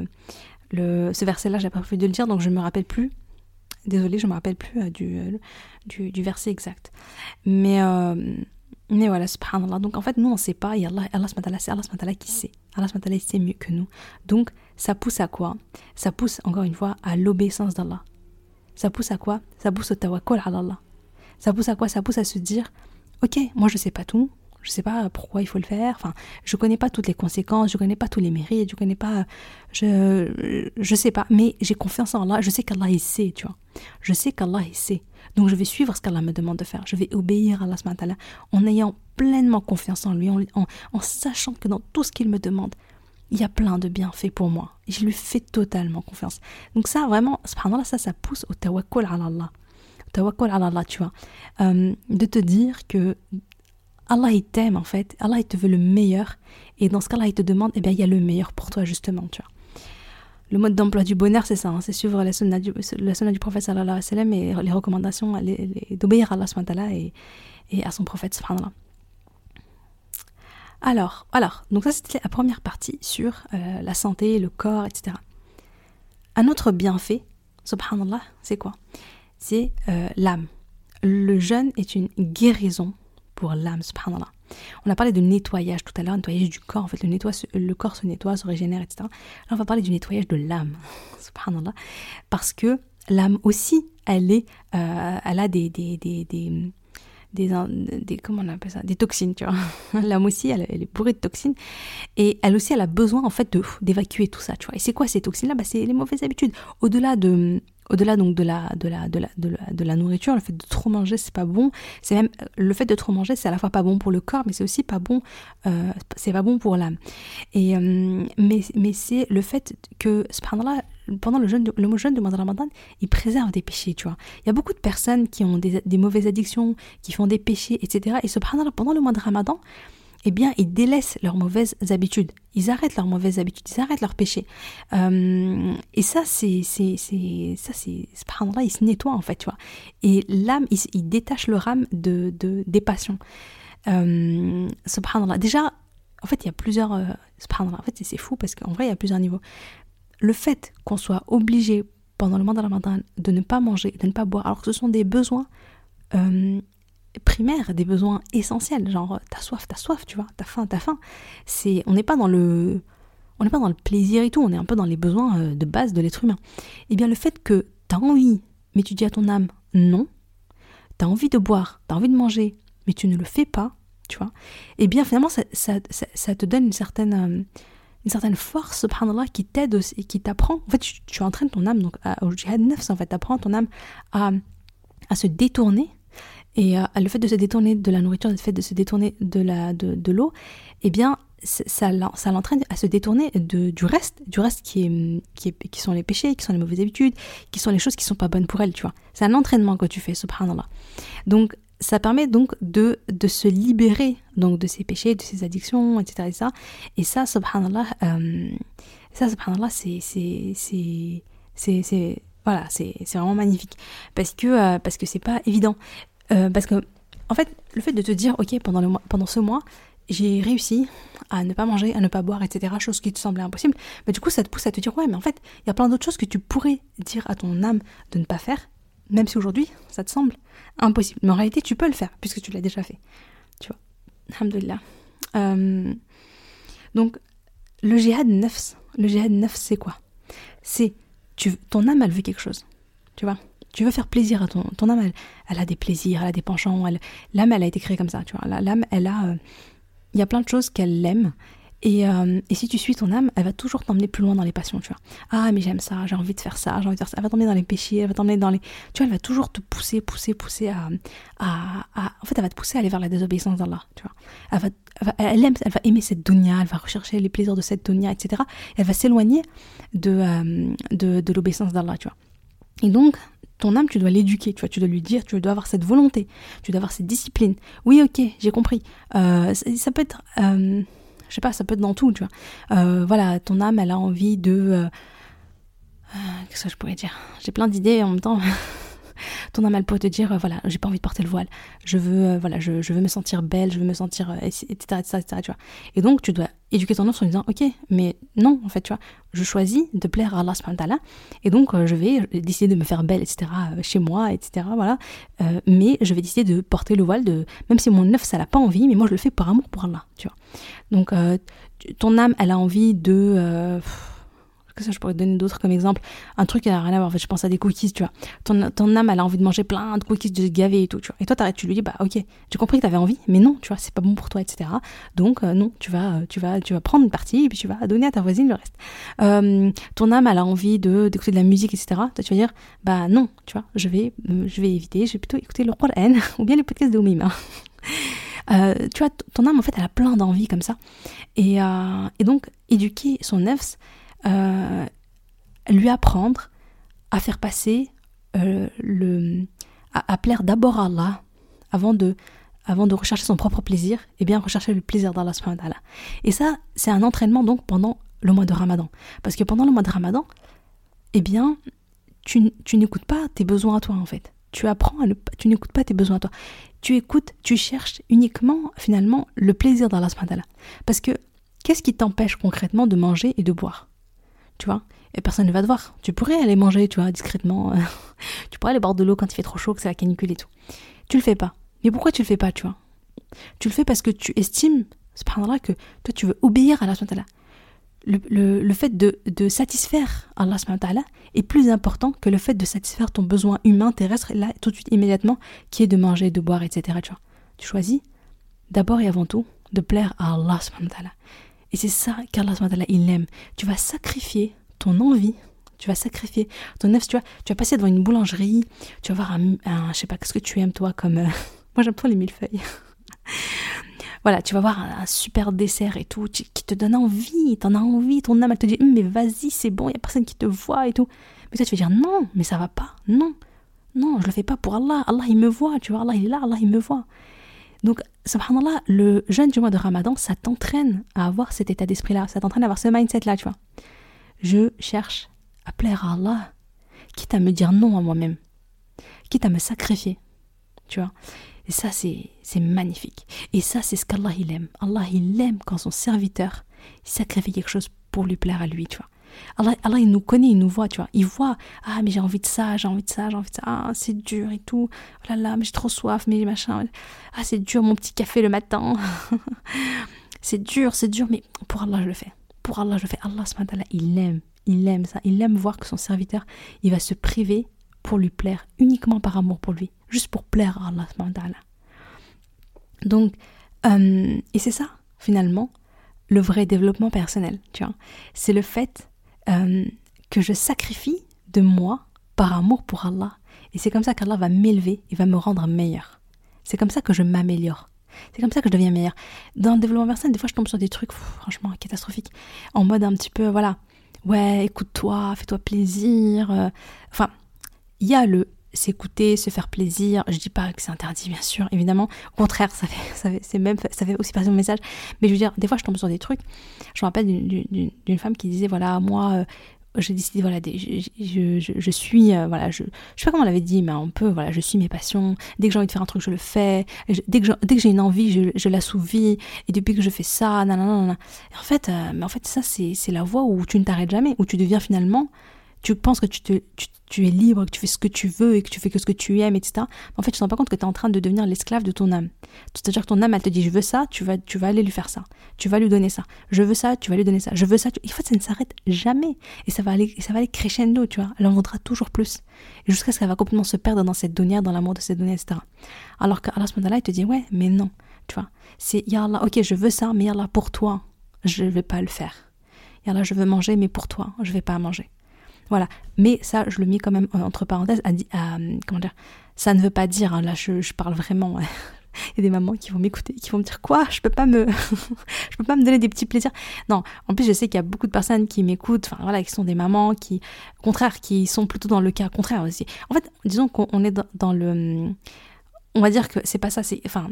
le ce verset-là, j'ai pas prévu de le dire, donc je me rappelle plus Désolée, je ne me rappelle plus euh, euh, du, du, verset exact. Mais, euh, mais voilà, subhanallah. Donc en fait, nous, on ne sait pas. Et Allah, Allah c'est Allah qui sait. Allah il sait mieux que nous. Donc ça pousse à quoi? Ça pousse, encore une fois, à l'obéissance d'Allah. Ça pousse à quoi? Ça pousse au tawakkul à Allah. Ça pousse à quoi? Ça pousse à se dire, ok, moi je ne sais pas tout, je sais pas pourquoi il faut le faire. Enfin, je connais pas toutes les conséquences, je connais pas tous les mérites, je connais pas, je, je sais pas. Mais j'ai confiance en Allah. Je sais qu'Allah il sait, tu vois. Je sais qu'Allah il sait. Donc je vais suivre ce qu'Allah me demande de faire. Je vais obéir à Allah en ayant pleinement confiance en lui, en, en, sachant que dans tout ce qu'il me demande, il y a plein de bienfaits pour moi. Je lui fais totalement confiance. Donc ça, vraiment, subhanallah, ça, ça pousse au tawakkul à Allah. Tawakkul à Allah, tu vois. Euh, de te dire que Allah il t'aime en fait, Allah il te veut le meilleur et dans ce cas-là il te demande, eh bien il y a le meilleur pour toi justement, tu vois. le mode d'emploi du bonheur, c'est ça, hein, c'est suivre la sunna du, la prophète sallallahu alayhi wa sallam et les recommandations d'obéir à Allah subhanahu et, et à son prophète subhanallah. Alors, alors, donc ça c'était la première partie sur euh, la santé, le corps, etc. Un autre bienfait, subhanallah, c'est quoi? C'est euh, l'âme. Le jeûne est une guérison pour l'âme, subhanallah. On a parlé de nettoyage tout à l'heure, nettoyage du corps, en fait, le, le corps se nettoie, se régénère, etc. Là, on va parler du nettoyage de l'âme, subhanallah, parce que l'âme aussi, elle, euh, elle a des, comment on appelle ça des toxines tu vois. L'âme aussi elle, est bourrée de toxines. Et elle aussi elle a besoin en fait d'évacuer tout ça tu vois. Et c'est quoi ces toxines là bah, c'est les mauvaises habitudes. Au-delà de au-delà donc de la, de, la, de, la, de, la, nourriture, le fait de trop manger, c'est pas bon. C'est même le fait de trop manger, c'est à la fois pas bon pour le corps, mais c'est aussi pas bon, euh, c'est pas bon pour l'âme. Et euh, mais, mais c'est le fait que pendant le jeûne, le jeûne de Ramadan, il préserve des péchés, tu vois. Il y a beaucoup de personnes qui ont des, des mauvaises addictions, qui font des péchés, etc. Et subhanallah, pendant le mois de Ramadan, eh bien, ils délaissent leurs mauvaises habitudes. Ils arrêtent leurs mauvaises habitudes, ils arrêtent leurs péchés. Euh, et ça, c'est, c'est, c'est, ça, c'est, là, il se nettoie en fait, tu vois. Et l'âme, il, détache leur âme de, de des passions. Euh, subhanallah. Déjà, en fait, il y a plusieurs. Euh, subhanallah. En fait, c'est fou parce qu'en vrai, il y a plusieurs niveaux. Le fait qu'on soit obligé pendant le mois de de ne pas manger, de ne pas boire, alors que ce sont des besoins euh, primaires, des besoins essentiels, genre t'as soif, t'as soif, tu vois, t'as faim, t'as faim. C'est, on n'est pas dans le, on n'est pas dans le plaisir et tout, on est un peu dans les besoins euh, de base de l'être humain. Et eh bien le fait que t'as envie, mais tu dis à ton âme non, t'as envie de boire, t'as envie de manger, mais tu ne le fais pas, tu vois. Et eh bien finalement ça, ça, ça, te donne une certaine euh, une certaine force, subhanallah, qui t'aide aussi, qui t'apprend. En fait, tu, tu, entraînes ton âme, donc au jihad neuf, en fait, t'apprends ton âme à, à se détourner et euh, le fait de se détourner de la nourriture, le fait de se détourner de la de, de l'eau, eh bien ça, ça l'entraîne à se détourner de, du reste, du reste qui, est, qui, est, qui sont les péchés, qui sont les mauvaises habitudes, qui sont les choses qui sont pas bonnes pour elle, tu vois. C'est un entraînement que tu fais, subhanallah. Donc ça permet donc de, de se libérer donc de ces péchés, de ces addictions, etc. Et ça, et ça subhanallah, euh, ça subhanallah, c'est voilà, c'est vraiment magnifique parce que euh, parce que pas évident. Euh, parce que, en fait, le fait de te dire, ok, pendant, pendant ce mois, j'ai réussi à ne pas manger, à ne pas boire, etc., chose qui te semblait impossible, mais du coup, ça te pousse à te dire, ouais, mais en fait, il y a plein d'autres choses que tu pourrais dire à ton âme de ne pas faire, même si aujourd'hui, ça te semble impossible. Mais en réalité, tu peux le faire, puisque tu l'as déjà fait. Tu vois. Alhamdulillah. Euh, donc, le jihad nefs, le jihad nefs, c'est quoi? C'est, ton âme, elle veut quelque chose. Tu vois? Tu veux faire plaisir à ton, âme, elle, a des plaisirs, elle a des penchants, l'âme, elle a été créée comme ça, tu vois. L'âme, elle a, euh, il y a plein de choses qu'elle aime. Et, euh, et, si tu suis ton âme, elle va toujours t'emmener plus loin dans les passions, tu vois. Ah, mais j'aime ça, j'ai envie de faire ça, j'ai envie de faire ça. Elle va t'emmener dans les péchés, elle va t'emmener dans les. Tu vois, elle va toujours te pousser, pousser, pousser à, à, En fait, elle va te pousser à aller vers la désobéissance d'Allah, tu vois. Elle va, elle, aime, elle va aimer cette dunya, elle va rechercher les plaisirs de cette dunya, etc. Elle va s'éloigner de, euh, de, de l'obéissance d'Allah, tu vois. Et donc, ton âme, tu dois l'éduquer, tu vois, tu dois lui dire, tu dois avoir cette volonté, tu dois avoir cette discipline. Oui, ok, j'ai compris. Euh, ça, peut être, euh, je sais pas, ça peut être dans tout, tu vois. Euh, voilà, ton âme, elle a envie de, qu'est-ce que je pourrais dire? J'ai plein d'idées en même temps. ton âme elle peut te dire voilà j'ai pas envie de porter le voile. Je veux voilà je, veux me sentir belle je veux me sentir etc etc, etc tu vois. Et donc tu dois éduquer ton enfant en disant ok mais non en fait tu vois. Je choisis de plaire à Allah subhanahu et donc euh, je vais décider de me faire belle etc euh, chez moi etc voilà. Euh, mais je vais décider de porter le voile de même si mon œuf ça n'a pas envie mais moi je le fais par amour pour Allah tu vois. Donc ton âme elle a envie de que ça je pourrais donner d'autres comme exemple. Un truc qui n'a rien à voir en fait je pense à des cookies tu vois. Ton, ton âme elle a envie de manger plein de cookies de se gaver et tout tu vois. Et toi t'arrêtes tu lui dis bah ok j'ai compris que t'avais envie mais non tu vois c'est pas bon pour toi etc donc euh, non tu vas tu vas tu vas prendre une partie et puis tu vas donner à ta voisine le reste. Euh, ton âme elle a envie de d'écouter de la musique etc toi tu vas dire bah non tu vois je vais je vais éviter je vais plutôt écouter le Coran ou bien les podcasts de Oumima euh, tu vois, ton âme, en fait, elle a plein d'envies comme ça. Et, euh, et donc, éduquer son nefs, euh, lui apprendre à faire passer euh, le, à, plaire d'abord à Allah avant de, avant de rechercher son propre plaisir, et bien rechercher le plaisir d'Allah Et ça, c'est un entraînement donc pendant le mois de Ramadan. Parce que pendant le mois de Ramadan, eh bien, tu, tu n'écoutes pas tes besoins à toi en fait. Tu apprends à ne tu n'écoutes pas tes besoins à toi. Tu écoutes, tu cherches uniquement finalement le plaisir d'Allah Parce que qu'est-ce qui t'empêche concrètement de manger et de boire? Tu vois Et personne ne va te voir. Tu pourrais aller manger, tu vois, discrètement. tu pourrais aller boire de l'eau quand il fait trop chaud, que c'est la canicule et tout. Tu le fais pas. Mais pourquoi tu le fais pas, tu vois? Tu le fais parce que tu estimes, subhanallah, que toi tu veux obéir à Allah subhanahu le, le, fait de, de, satisfaire Allah est plus important que le fait de satisfaire ton besoin humain terrestre, là, tout de suite, immédiatement, qui est de manger, de boire, etc. Tu, vois. tu choisis d'abord et avant tout de plaire à Allah. Et c'est ça qu'Allah il aime. Tu vas sacrifier ton envie, tu vas sacrifier ton œuf, tu vas, tu vas passer devant une boulangerie, tu vas voir un, un je sais pas, qu'est-ce que tu aimes toi comme... Euh, moi j'aime trop les millefeuilles. voilà, tu vas voir un, super dessert et tout, qui te donne envie, t'en as envie, ton âme elle te dit, hum, mais vas-y, c'est bon, il y a personne qui te voit et tout. Mais toi tu vas dire, non, mais ça va pas, non, non, je le fais pas pour Allah, Allah il me voit, tu vois, Allah il est là, Allah il me voit. Donc, subhanallah, le jeûne du mois de Ramadan, ça t'entraîne à avoir cet état d'esprit-là, ça t'entraîne à avoir ce mindset-là, tu vois. Je cherche à plaire à Allah, quitte à me dire non à moi-même, quitte à me sacrifier, tu vois. Et ça, c'est magnifique. Et ça, c'est ce qu'Allah il aime. Allah il aime quand son serviteur sacrifie quelque chose pour lui plaire à lui, tu vois. Allah, Allah, il nous connaît, il nous voit, tu vois. Il voit, ah, mais j'ai envie de ça, j'ai envie de ça, j'ai envie de ça, ah, c'est dur et tout. Oh là là, mais j'ai trop soif, mais machin. Ah, c'est dur mon petit café le matin. c'est dur, c'est dur, mais pour Allah, je le fais. Pour Allah, je le fais. Allah, il aime, il aime ça. Il aime voir que son serviteur, il va se priver pour lui plaire, uniquement par amour pour lui juste pour plaire à Allah. Donc, euh, et c'est ça, finalement, le vrai développement personnel, tu vois. C'est le fait euh, que je sacrifie de moi par amour pour Allah. Et c'est comme ça qu'Allah va m'élever et va me rendre meilleur. C'est comme ça que je m'améliore. C'est comme ça que je deviens meilleur. Dans le développement personnel, des fois, je tombe sur des trucs franchement catastrophiques. En mode un petit peu, voilà, ouais, écoute-toi, fais-toi plaisir. Euh, enfin, il y a le s'écouter, se faire plaisir. Je dis pas que c'est interdit, bien sûr, évidemment. Au contraire, ça fait, ça fait, c'est même, ça fait aussi passer mon message. Mais je veux dire, des fois, je tombe sur des trucs. Je me rappelle d'une femme qui disait, voilà, moi, euh, j'ai décidé, voilà, je, je, je, suis, euh, voilà, je, je sais pas comment on l'avait dit, mais on peut, voilà, je suis mes passions. Dès que j'ai envie de faire un truc, je le fais. dès que j'ai une envie, je, je l'assouvis. Et depuis que je fais ça, nanana, Et en fait, euh, mais en fait, ça, c'est la voie où tu ne t'arrêtes jamais, où tu deviens finalement tu penses que tu, tu, es libre, que tu fais ce que tu veux et que tu fais que ce que tu aimes, etc. En fait, tu te rends pas compte que tu es en train de devenir l'esclave de ton âme. C'est-à-dire que ton âme, elle te dit, je veux ça, tu vas, tu vas aller lui faire ça. Tu vas lui donner ça. Je veux ça, tu vas lui donner ça. Je veux ça. Il faut que ça ne s'arrête jamais. Et ça va aller, ça va aller crescendo, tu vois. Elle en voudra toujours plus. Jusqu'à ce qu'elle va complètement se perdre dans cette donnée, dans l'amour de cette donnée, etc. Alors qu'Allah, il te dit, ouais, mais non. Tu vois. C'est, Allah, ok, je veux ça, mais Allah, pour toi, je ne vais pas le faire. Allah, je veux manger, mais pour toi, je vais pas manger. Voilà. Mais ça, je le mets quand même entre parenthèses comment dire, ça ne veut pas dire, hein, là je, parle vraiment, il y a des mamans qui vont m'écouter, qui vont me dire quoi, je peux pas me, je peux pas me donner des petits plaisirs. Non, en plus je sais qu'il y a beaucoup de personnes qui m'écoutent, enfin voilà, qui sont des mamans, qui, contraire, qui sont plutôt dans le cas contraire aussi. En fait, disons qu'on est dans, le, on va dire que c'est pas ça, c'est, enfin,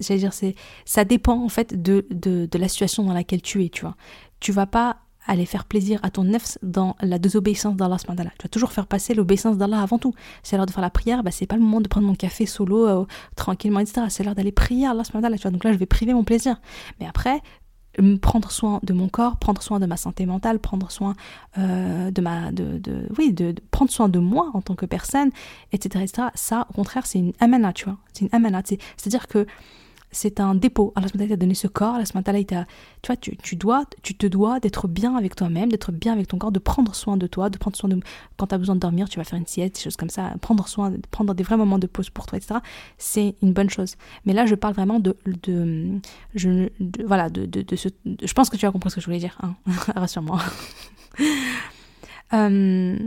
j'allais dire, c'est, ça dépend en fait de, de, de la situation dans laquelle tu es, tu vois. Tu vas pas aller faire plaisir à ton nefs dans la désobéissance d'Allah. Tu vas toujours faire passer l'obéissance d'Allah avant tout. C'est l'heure de faire la prière, bah, c'est pas le moment de prendre mon café solo, euh, tranquillement, etc. C'est l'heure d'aller prier à Allah. Tu vois. Donc là, je vais priver mon plaisir. Mais après, prendre soin de mon corps, prendre soin de ma santé mentale, prendre soin euh, de ma, de, de oui, de, prendre soin de moi en tant que personne, etc., etc. Ça, au contraire, c'est une amana, tu vois. C'est une amana. C'est-à-dire que c'est un dépôt. Allah t'a donné ce corps, Allah t'a, tu vois, tu, tu, dois, tu te dois d'être bien avec toi-même, d'être bien avec ton corps, de prendre soin de toi, de prendre soin de, quand tu as besoin de dormir, tu vas faire une sieste, des choses comme ça, prendre soin, prendre des vrais moments de pause pour toi, etc. C'est une bonne chose. Mais là, je parle vraiment de, de, je, voilà, de, de, de, ce, je pense que tu as compris ce que je voulais dire, hein. rassure-moi. euh,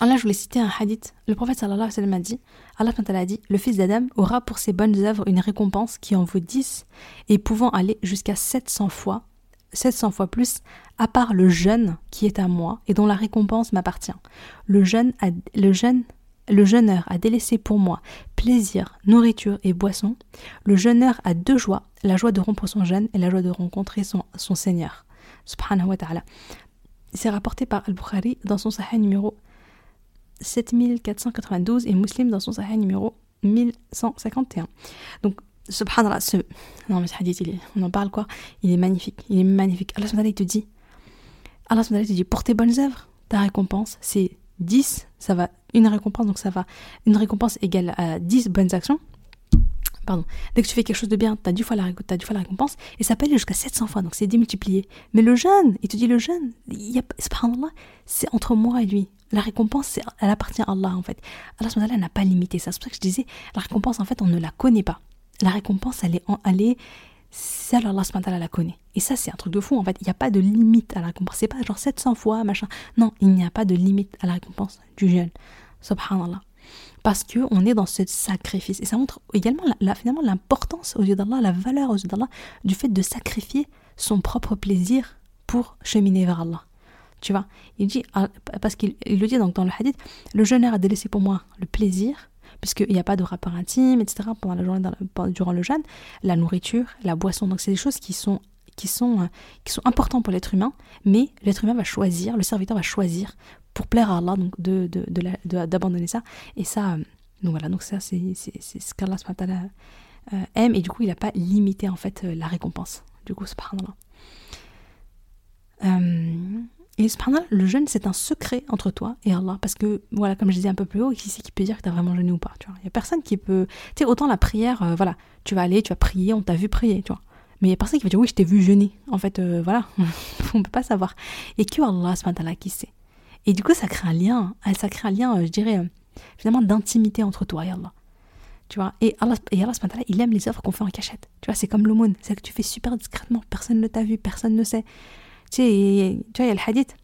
Là, je voulais citer un hadith. Le prophète sallallahu alayhi wa sallam a dit, Allah a dit, le fils d'Adam aura pour ses bonnes œuvres une récompense qui en vaut 10 et pouvant aller jusqu'à 700 fois, 700 fois plus, à part le jeûne qui est à moi et dont la récompense m'appartient. Le jeûne, le jeûne le jeûneur a délaissé pour moi plaisir, nourriture et boisson. Le jeûneur a deux joies, la joie de rompre son jeûne et la joie de rencontrer son, son Seigneur. subhanahu wa ta'ala. C'est rapporté par Al-Bukhari dans son Sahih numéro 7492 et Muslim dans son Sahih numéro 1151. Donc, subhanallah, ce... Non, mais ce hadith, il on en parle quoi? Il est magnifique, il est magnifique. Allah il te dit, Allah te dit, pour tes bonnes œuvres, ta récompense, c'est 10, ça va, une récompense, donc ça va, une récompense égale à 10 bonnes actions. Pardon. Dès que tu fais quelque chose de bien, tu as, 10 fois la, as 10 fois la récompense, et ça peut aller jusqu'à 700 fois, donc c'est démultiplié. Mais le jeûne, il te dit le a, c'est entre moi et lui. La récompense, elle appartient à Allah en fait. Allah n'a pas limité ça. C'est pour ça que je disais, la récompense en fait, on ne la connaît pas. La récompense, elle est, elle est seule Allah la connaît. Et ça, c'est un truc de fou en fait. Il n'y a pas de limite à la récompense. C'est pas genre 700 fois, machin. Non, il n'y a pas de limite à la récompense du jeûne. Subhanallah. Parce que on est dans ce sacrifice. Et ça montre également la, finalement l'importance aux yeux d'Allah, la valeur aux yeux d'Allah du fait de sacrifier son propre plaisir pour cheminer vers Allah. Tu vois, il dit, ah, parce qu'il le dit donc dans le hadith, le jeûneur a délaissé pour moi le plaisir, puisqu'il n'y a pas de rapport intime, etc. pendant la journée, durant le jeûne, la nourriture, la boisson. Donc c'est des choses qui sont qui sont, euh, qui sont importantes pour l'être humain, mais l'être humain va choisir, le serviteur va choisir pour plaire à Allah, donc de, d'abandonner ça. Et ça, euh, donc voilà, donc ça c'est, ce qu'Allah euh, aime, et du coup il n'a pas limité en fait la récompense. Du coup, subhanallah. Euh, et cependant, le jeûne, c'est un secret entre toi et Allah. Parce que, voilà, comme je disais un peu plus haut, qui c'est qui peut dire que tu as vraiment jeûné ou pas Il n'y a personne qui peut. Tu sais, autant la prière, euh, voilà, tu vas aller, tu vas prier, on t'a vu prier, tu vois. Mais il n'y a personne qui va dire, oui, je t'ai vu jeûner. En fait, euh, voilà, on ne peut pas savoir. Et que Allah, ce qui sait. Et du coup, ça crée un lien, hein. ça crée un lien, euh, je dirais, finalement, d'intimité entre toi et Allah. Tu vois, et Allah, et Allah il aime les œuvres qu'on fait en cachette. Tu vois, c'est comme l'aumône, c'est que tu fais super discrètement, personne ne t'a vu, personne ne sait. Tu sais, tu vois, il y a le hadith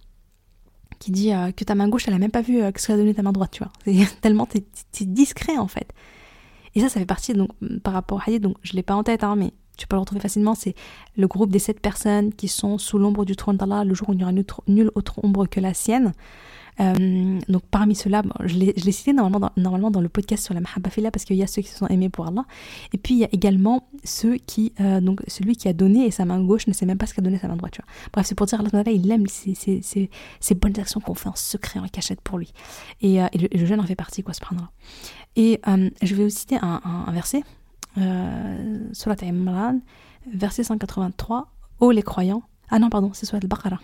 qui dit euh, que ta main gauche, elle a même pas vu euh, que ce qu'a donné ta main droite, tu vois. C'est tellement t'es, discret en fait. Et ça, ça fait partie donc par rapport au hadith, donc je l'ai pas en tête, hein, mais tu peux le retrouver facilement. C'est le groupe des sept personnes qui sont sous l'ombre du trône d'Allah le jour où il n'y aura nulle autre ombre que la sienne. Euh, donc parmi ceux-là, je l'ai cité normalement dans, le podcast sur la Mahabba parce qu'il y a ceux qui se sont aimés pour Allah. Et puis il y a également ceux qui, euh, donc celui qui a donné et sa main gauche ne sait même pas ce qu'a donné sa main droite. Bref, c'est pour dire Allah il aime ces, ces, ces, ces bonnes actions qu'on fait en secret, en cachette pour lui. Et, euh, le, jeune en fait partie, quoi, ce prendra. Et je vais vous citer un, un, verset, Surat Imran, verset 183. Oh les croyants. Ah non, pardon, c'est Surat al-Baqarah.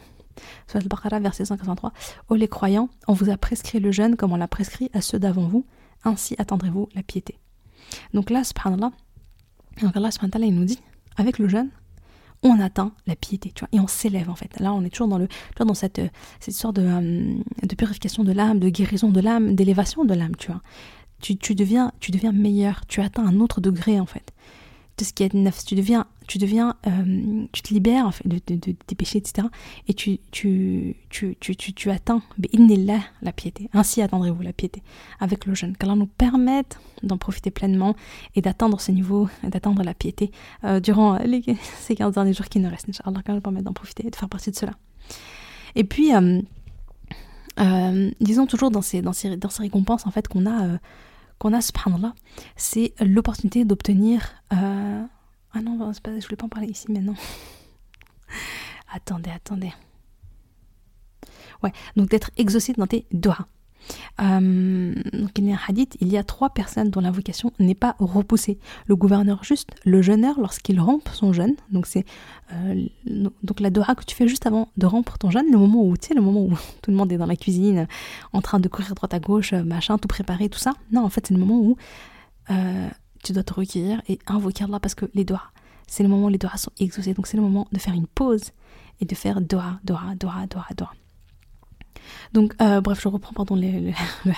Al-Baqarah, verset 183. Ô les croyants, on vous a prescrit le jeûne comme on l'a prescrit à ceux d'avant vous, ainsi attendrez-vous la piété. Donc là, subhanallah, donc Allah subhanallah, il nous dit, avec le jeûne, on atteint la piété, tu vois, et on s'élève en fait. Là, on est toujours dans le, tu dans cette, cette sorte de, euh, de purification de l'âme, de guérison de l'âme, d'élévation de l'âme, tu vois. Tu, deviens, tu deviens meilleur, tu atteins un autre degré en fait ce qui est neuf. Tu deviens, tu deviens, euh, tu te libères en de, tes péchés, etc. Et tu, tu, tu, tu, tu, atteins, là la piété. Ainsi attendrez-vous la piété avec le jeûne. Qu'Allah nous permette d'en profiter pleinement et d'atteindre ce niveau, d'atteindre la piété euh, durant ces 15 derniers jours qui nous restent. Inch'Allah, qu'Allah nous permette d'en profiter et de faire partie de cela. Et puis, euh, disons toujours dans ces, dans ces, dans ces récompenses en fait qu'on a qu'on a, subhanallah, c'est l'opportunité d'obtenir. Euh... Ah non, pas, je voulais pas en parler ici maintenant. attendez, attendez. Ouais, donc d'être exaucé dans tes doigts. Euh, donc il y a un hadith, il y a trois personnes dont l'invocation n'est pas repoussée. Le gouverneur juste, le jeûneur lorsqu'il rompt son jeûne, donc c'est euh, donc la doha que tu fais juste avant de rompre ton jeûne, le moment où tu sais, le moment où tout le monde est dans la cuisine, en train de courir droite à gauche, machin, tout préparé, tout ça. Non, en fait c'est le moment où euh, tu dois te recueillir et invoquer Allah parce que les doigts, c'est le moment où les doigts sont exaucés, donc c'est le moment de faire une pause et de faire doha, doha, doha, doha, doha. Donc, euh, bref, je reprends pardon, le,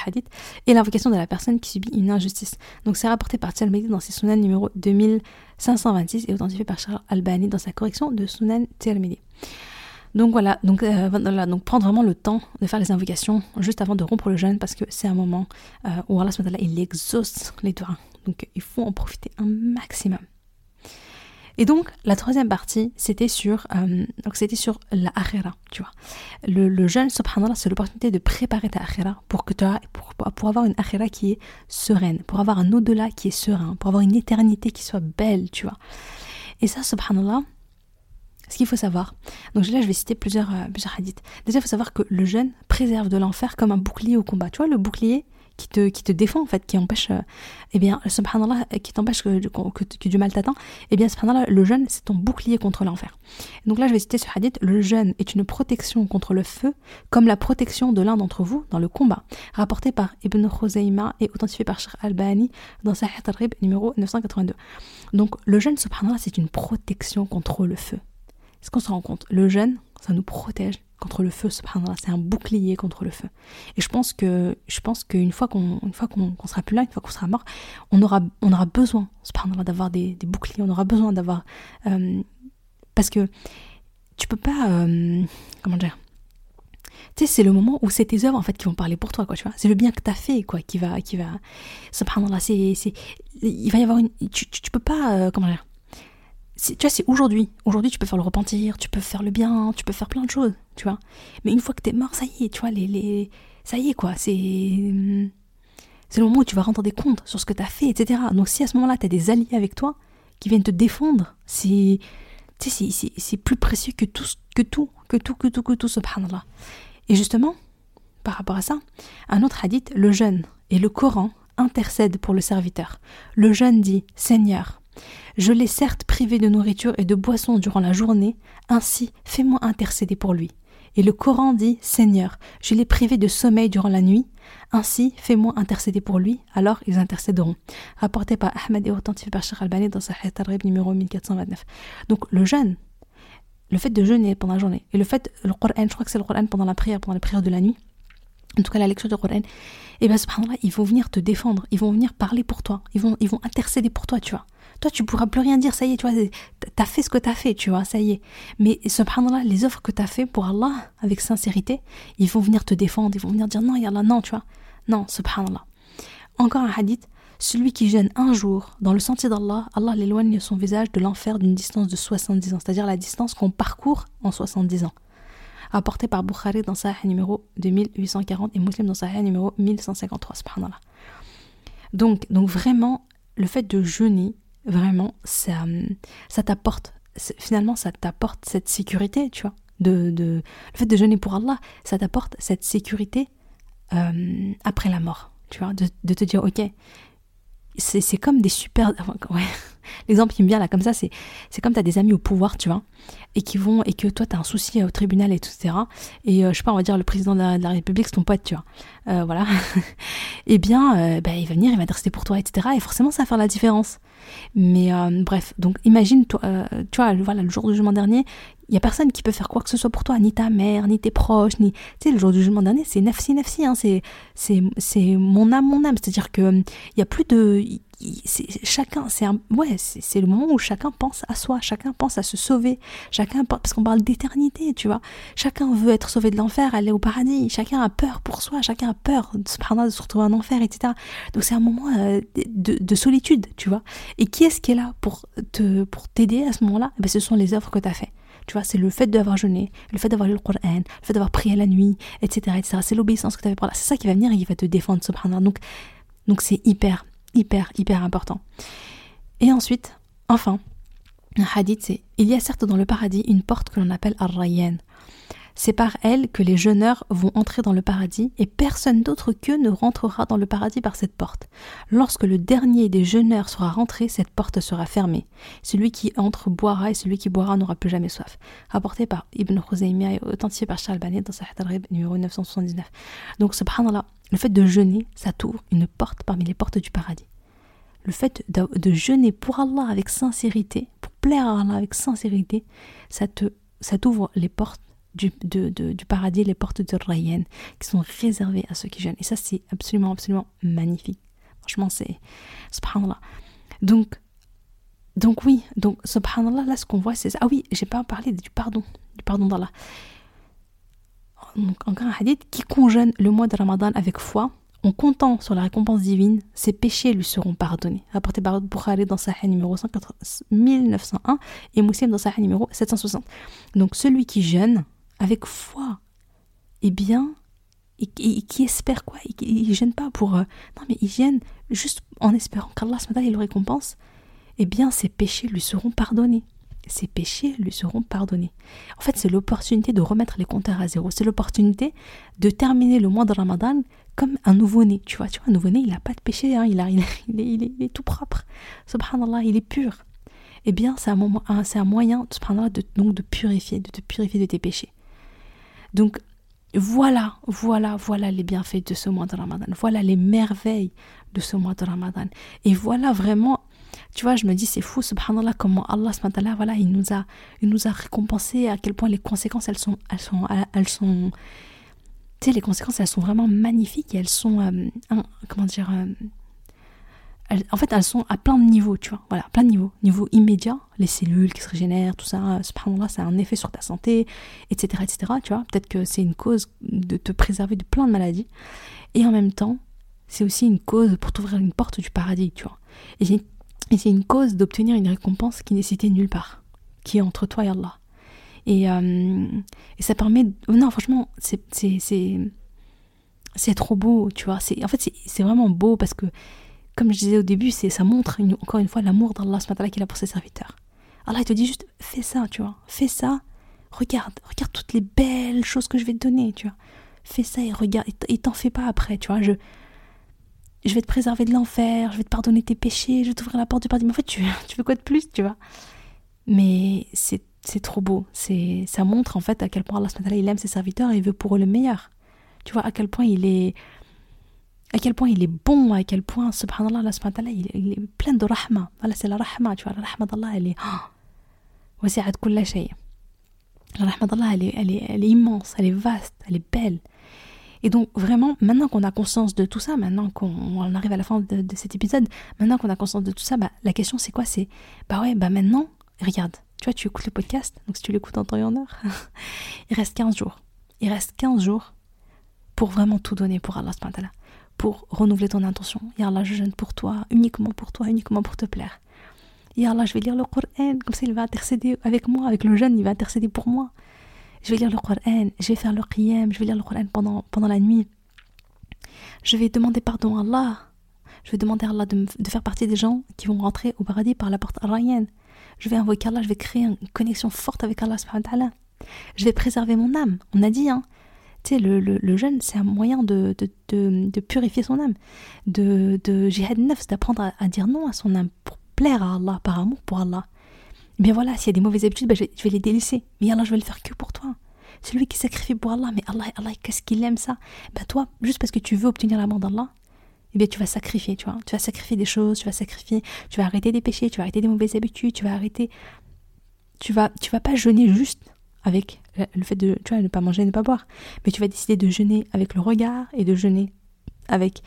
hadith. Et l'invocation de la personne qui subit une injustice. Donc, c'est rapporté par Tirmidhi dans ses Sunan numéro 2526 et authentifié par Charles Albani dans sa correction de Sunan Tirmidhi. Donc voilà, donc, euh, voilà, donc prendre vraiment le temps de faire les invocations juste avant de rompre le jeûne parce que c'est un moment euh, où Allah il exauce les doigts. Donc il faut en profiter un maximum. Et donc, la troisième partie, c'était sur, euh, donc c'était sur la akhira, tu vois. Le, le jeûne, subhanallah, c'est l'opportunité de préparer ta akhira pour, que tu pour, pour avoir une akhira qui est sereine, pour avoir un au-delà qui est serein, pour avoir une éternité qui soit belle, tu vois. Et ça, subhanallah, ce qu'il faut savoir, donc là je vais citer plusieurs, euh, plusieurs hadiths. Déjà, il faut savoir que le jeûne préserve de l'enfer comme un bouclier au combat. Tu vois, le bouclier, qui te, défend en fait, qui empêche, euh, eh bien, subhanallah, qui t'empêche que, du mal t'atteint, eh bien, subhanallah, le jeûne, c'est ton bouclier contre l'enfer. Donc là, je vais citer ce hadith, le jeûne est une protection contre le feu, comme la protection de l'un d'entre vous dans le combat, rapporté par Ibn Khuzayma et authentifié par Sheikh Al-Bani dans Sahih al numéro 982. Donc, le jeûne, subhanallah, c'est une protection contre le feu. Est-ce qu'on se rend compte? Le jeûne, ça nous protège contre le feu, c'est un bouclier contre le feu. Et je pense que je pense qu'une fois qu'on une fois qu'on sera plus là, une fois qu'on sera mort, on aura on aura besoin, d'avoir des, boucliers, on aura besoin d'avoir euh, parce que tu peux pas euh, comment dire tu sais, c'est le moment où c'est tes œuvres en fait qui vont parler pour toi, quoi, tu vois. C'est le bien que tu as fait, quoi, qui va, qui va. Subhanallah, c'est, c'est, il va y avoir une, tu, tu, peux pas, euh, comment dire, tu vois, c'est aujourd'hui. Aujourd'hui, tu peux faire le repentir, tu peux faire le bien, tu peux faire plein de choses, tu vois. Mais une fois que t'es mort, ça y est, tu vois, les, les... ça y est, quoi. C'est c'est le moment où tu vas rendre des comptes sur ce que t'as fait, etc. Donc si à ce moment-là, t'as des alliés avec toi qui viennent te défendre, c'est c'est plus précieux que tout, que tout, que tout, que tout, que tout, subhanallah. Et justement, par rapport à ça, un autre hadith, le jeûne et le Coran intercèdent pour le serviteur. Le jeûne dit Seigneur, je l'ai certes privé de nourriture et de boisson durant la journée, ainsi fais-moi intercéder pour lui. Et le Coran dit Seigneur, je l'ai privé de sommeil durant la nuit, ainsi fais-moi intercéder pour lui, alors ils intercéderont. Rapporté par Ahmed et authentifié par Sheikh Albani dans sa Tarib numéro 1429. Donc le jeûne, le fait de jeûner pendant la journée, et le fait, le Coran, je crois que c'est le Coran pendant la prière, pendant la prière de la nuit, en tout cas la lecture du Coran, et eh bien subhanallah, ils vont venir te défendre, ils vont venir parler pour toi, ils vont, ils vont intercéder pour toi, tu vois. Toi, tu pourras plus rien dire, ça y est, tu vois, t'as fait ce que t'as fait, tu vois, ça y est. Mais subhanallah, les offres que t'as fait pour Allah, avec sincérité, ils vont venir te défendre, ils vont venir dire non, Allah, non, tu vois. Non, subhanallah. Encore un hadith, celui qui gêne un jour dans le sentier d'Allah, Allah l'éloigne son visage de l'enfer d'une distance de 70 ans, c'est-à-dire la distance qu'on parcourt en 70 ans. Apporté par Bukhari dans Sahih numéro 2840 et Muslim dans Sahih numéro 1153, subhanallah. Donc, donc vraiment, le fait de jeûner, vraiment, ça, ça t'apporte, finalement, ça t'apporte cette sécurité, tu vois. De, de, le fait de jeûner pour Allah, ça t'apporte cette sécurité euh, après la mort, tu vois, de, de te dire, ok, c'est comme des super. Ouais, l'exemple qui me vient là, comme ça, c'est comme tu as des amis au pouvoir, tu vois, et qui vont, et que toi, tu as un souci au tribunal, etc. Et euh, je sais pas, on va dire le président de la, République, c'est ton pote, tu vois. Euh, voilà. et eh bien, euh, bah, il va venir, il va rester pour toi, etc. Et forcément, ça va faire la différence. Mais bref, donc imagine, toi, tu vois, voilà, le jour du jugement dernier, il y a personne qui peut faire quoi que ce soit pour toi, ni ta mère, ni tes proches, ni... Tu sais, le jour du jugement dernier, c'est nafsi nafsi, hein, c'est, mon âme, mon âme. C'est-à-dire que il y a plus de... Chacun, c'est. Ouais, c'est, le moment où chacun pense à soi, chacun pense à se sauver, chacun... Parce qu'on parle d'éternité, tu vois. Chacun veut être sauvé de l'enfer, aller au paradis. Chacun a peur pour soi, chacun a peur de se, retrouver en enfer, etc. Donc c'est un moment euh, de, de, solitude, tu vois. Et qui est-ce qui est là pour, te, pour t'aider à ce moment-là? Eh ben, Ce sont les œuvres que tu as faites. Tu vois, c'est le fait d'avoir jeûné, le fait d'avoir lu le Coran, le fait d'avoir prié la nuit, etc. etc. C'est l'obéissance que tu avais pour là. C'est ça qui va venir et qui va te défendre, subhanallah. Donc, donc c'est hyper, hyper, hyper important. Et ensuite, enfin, un hadith, c'est il y a certes dans le paradis une porte que l'on appelle Ar-Rayyan. C'est par elle que les jeûneurs vont entrer dans le paradis et personne d'autre qu'eux ne rentrera dans le paradis par cette porte. Lorsque le dernier des jeûneurs sera rentré, cette porte sera fermée. Celui qui entre boira et celui qui boira n'aura plus jamais soif. Rapporté par Ibn Khuzaymiyah et authentifié par Charles Banet dans sa al numéro 979. Donc subhanallah, le fait de jeûner, ça t'ouvre une porte parmi les portes du paradis. Le fait de, de jeûner pour Allah avec sincérité, pour plaire à Allah avec sincérité, ça te ça t'ouvre les portes du, du paradis, les portes de Rayyan, qui sont réservées à ceux qui jeûnent. Et ça, c'est absolument, absolument magnifique. Franchement, c'est. Subhanallah. Donc, donc oui, donc subhanallah, là, ce qu'on voit, c'est. Ah oui, j'ai pas parlé du pardon, du pardon d'Allah. Donc, encore un hadith qui conjeûne le mois de Ramadan avec foi, en comptant sur la récompense divine, ses péchés lui seront pardonnés. Rapporté par Bukhari dans Sahih numéro 1901 et Muslim dans Sahih numéro 760. Donc celui qui jeûne avec foi, eh bien, et, qui espère quoi? Il ne gêne pas pour... Euh, non, mais il gêne juste en espérant qu'Allah il le récompense, eh bien, ses péchés lui seront pardonnés. ses péchés lui seront pardonnés. En fait, c'est l'opportunité de remettre les compteurs à zéro. C'est l'opportunité de terminer le mois de Ramadan comme un nouveau-né. Tu vois, tu vois, un nouveau-né, il n'a pas de péché, hein, il, a, il, est, tout propre. Subhanallah, il est pur. Eh bien, c'est un, moyen, de, donc de purifier, de te purifier de tes péchés. Donc, voilà, voilà, voilà les bienfaits de ce mois de Ramadan. Voilà les merveilles de ce mois de Ramadan. Et voilà vraiment tu vois, je me dis, c'est fou, subhanallah, comment Allah, voilà, il nous a, il nous a récompensé à quel point les conséquences, elles sont, elles sont, elles sont, tu sais, les conséquences, elles sont vraiment magnifiques et elles sont, euh, comment dire, euh, en fait, elles sont à plein de niveaux, tu vois, voilà, plein de niveaux. Niveau immédiat, les cellules qui se régénèrent, tout ça, subhanallah, ça a un effet sur ta santé, etc., etc., tu vois. Peut-être que c'est une cause de te préserver de plein de maladies. Et en même temps, c'est aussi une cause pour t'ouvrir une porte du paradis, tu vois. Et c'est une cause d'obtenir une récompense qui n'est citée nulle part, qui est entre toi et Allah. Et, euh, et ça permet. Non, franchement, c'est c'est trop beau, tu vois. En fait, c'est vraiment beau parce que, comme je disais au début, ça montre encore une fois l'amour d'Allah qu'il a pour ses serviteurs. Allah, il te dit juste, fais ça, tu vois. Fais ça. Regarde, regarde toutes les belles choses que je vais te donner, tu vois. Fais ça et regarde. Et t'en fais pas après, tu vois. Je, je vais te préserver de l'enfer, je vais te pardonner tes péchés, je vais t'ouvrir la porte du paradis. Mais en fait, tu, tu veux quoi de plus, tu vois? Mais c'est trop beau. C'est Ça montre en fait à quel point Allah il aime ses serviteurs et il veut pour eux le meilleur. Tu vois, à quel point il est à quel point il est bon, à quel point, subhanallah, Allah il, il est plein de rahma. Voilà, c'est la rahma, tu vois, la rahma d'Allah, elle est... وسعت كل شيء. La rahma d'Allah, elle est, elle, est, elle est immense, elle est vaste, elle est belle. Et donc vraiment, maintenant qu'on a conscience de tout ça, maintenant qu'on arrive à la fin de, cet épisode, maintenant qu'on a conscience de tout ça, bah, la question c'est quoi C'est, bah ouais, bah maintenant, regarde, tu vois, tu écoutes le podcast, donc si tu l'écoutes en temps et en heure, il reste 15 jours. Il reste 15 jours pour vraiment tout donner pour Allah pour renouveler ton intention. Ya Allah, je jeûne pour toi, uniquement pour toi, uniquement pour te plaire. Ya Allah, je vais lire le Coran, comme ça il va intercéder avec moi, avec le jeûne, il va intercéder pour moi je vais lire le Coran, je vais faire le qiyam, je vais lire le Coran pendant, pendant la nuit. Je vais demander pardon à Allah. Je vais demander à Allah de, de faire partie des gens qui vont rentrer au paradis par la porte araïenne. Je vais invoquer Allah, je vais créer une connexion forte avec Allah Je vais préserver mon âme. On a dit, hein, tu sais, le, le, jeûne, c'est un moyen de, de, de, de, purifier son âme, de, de jihad neuf, d'apprendre à, à, dire non à son âme pour plaire à Allah, par amour pour Allah. Mais voilà, s'il y a des mauvaises habitudes, ben je, vais, les délaisser. Mais Allah, je vais le faire que pour toi. Celui qui sacrifie pour Allah, mais Allah, Allah qu'est-ce qu'il aime ça? Ben toi, juste parce que tu veux obtenir l'amour d'Allah, eh bien tu vas sacrifier, tu vois. Tu vas sacrifier des choses, tu vas sacrifier, tu vas arrêter des péchés, tu vas arrêter des mauvaises habitudes, tu vas arrêter. Tu vas, tu vas pas jeûner juste avec le fait de, tu vois, ne pas manger, ne pas boire, mais tu vas décider de jeûner avec le regard et de jeûner avec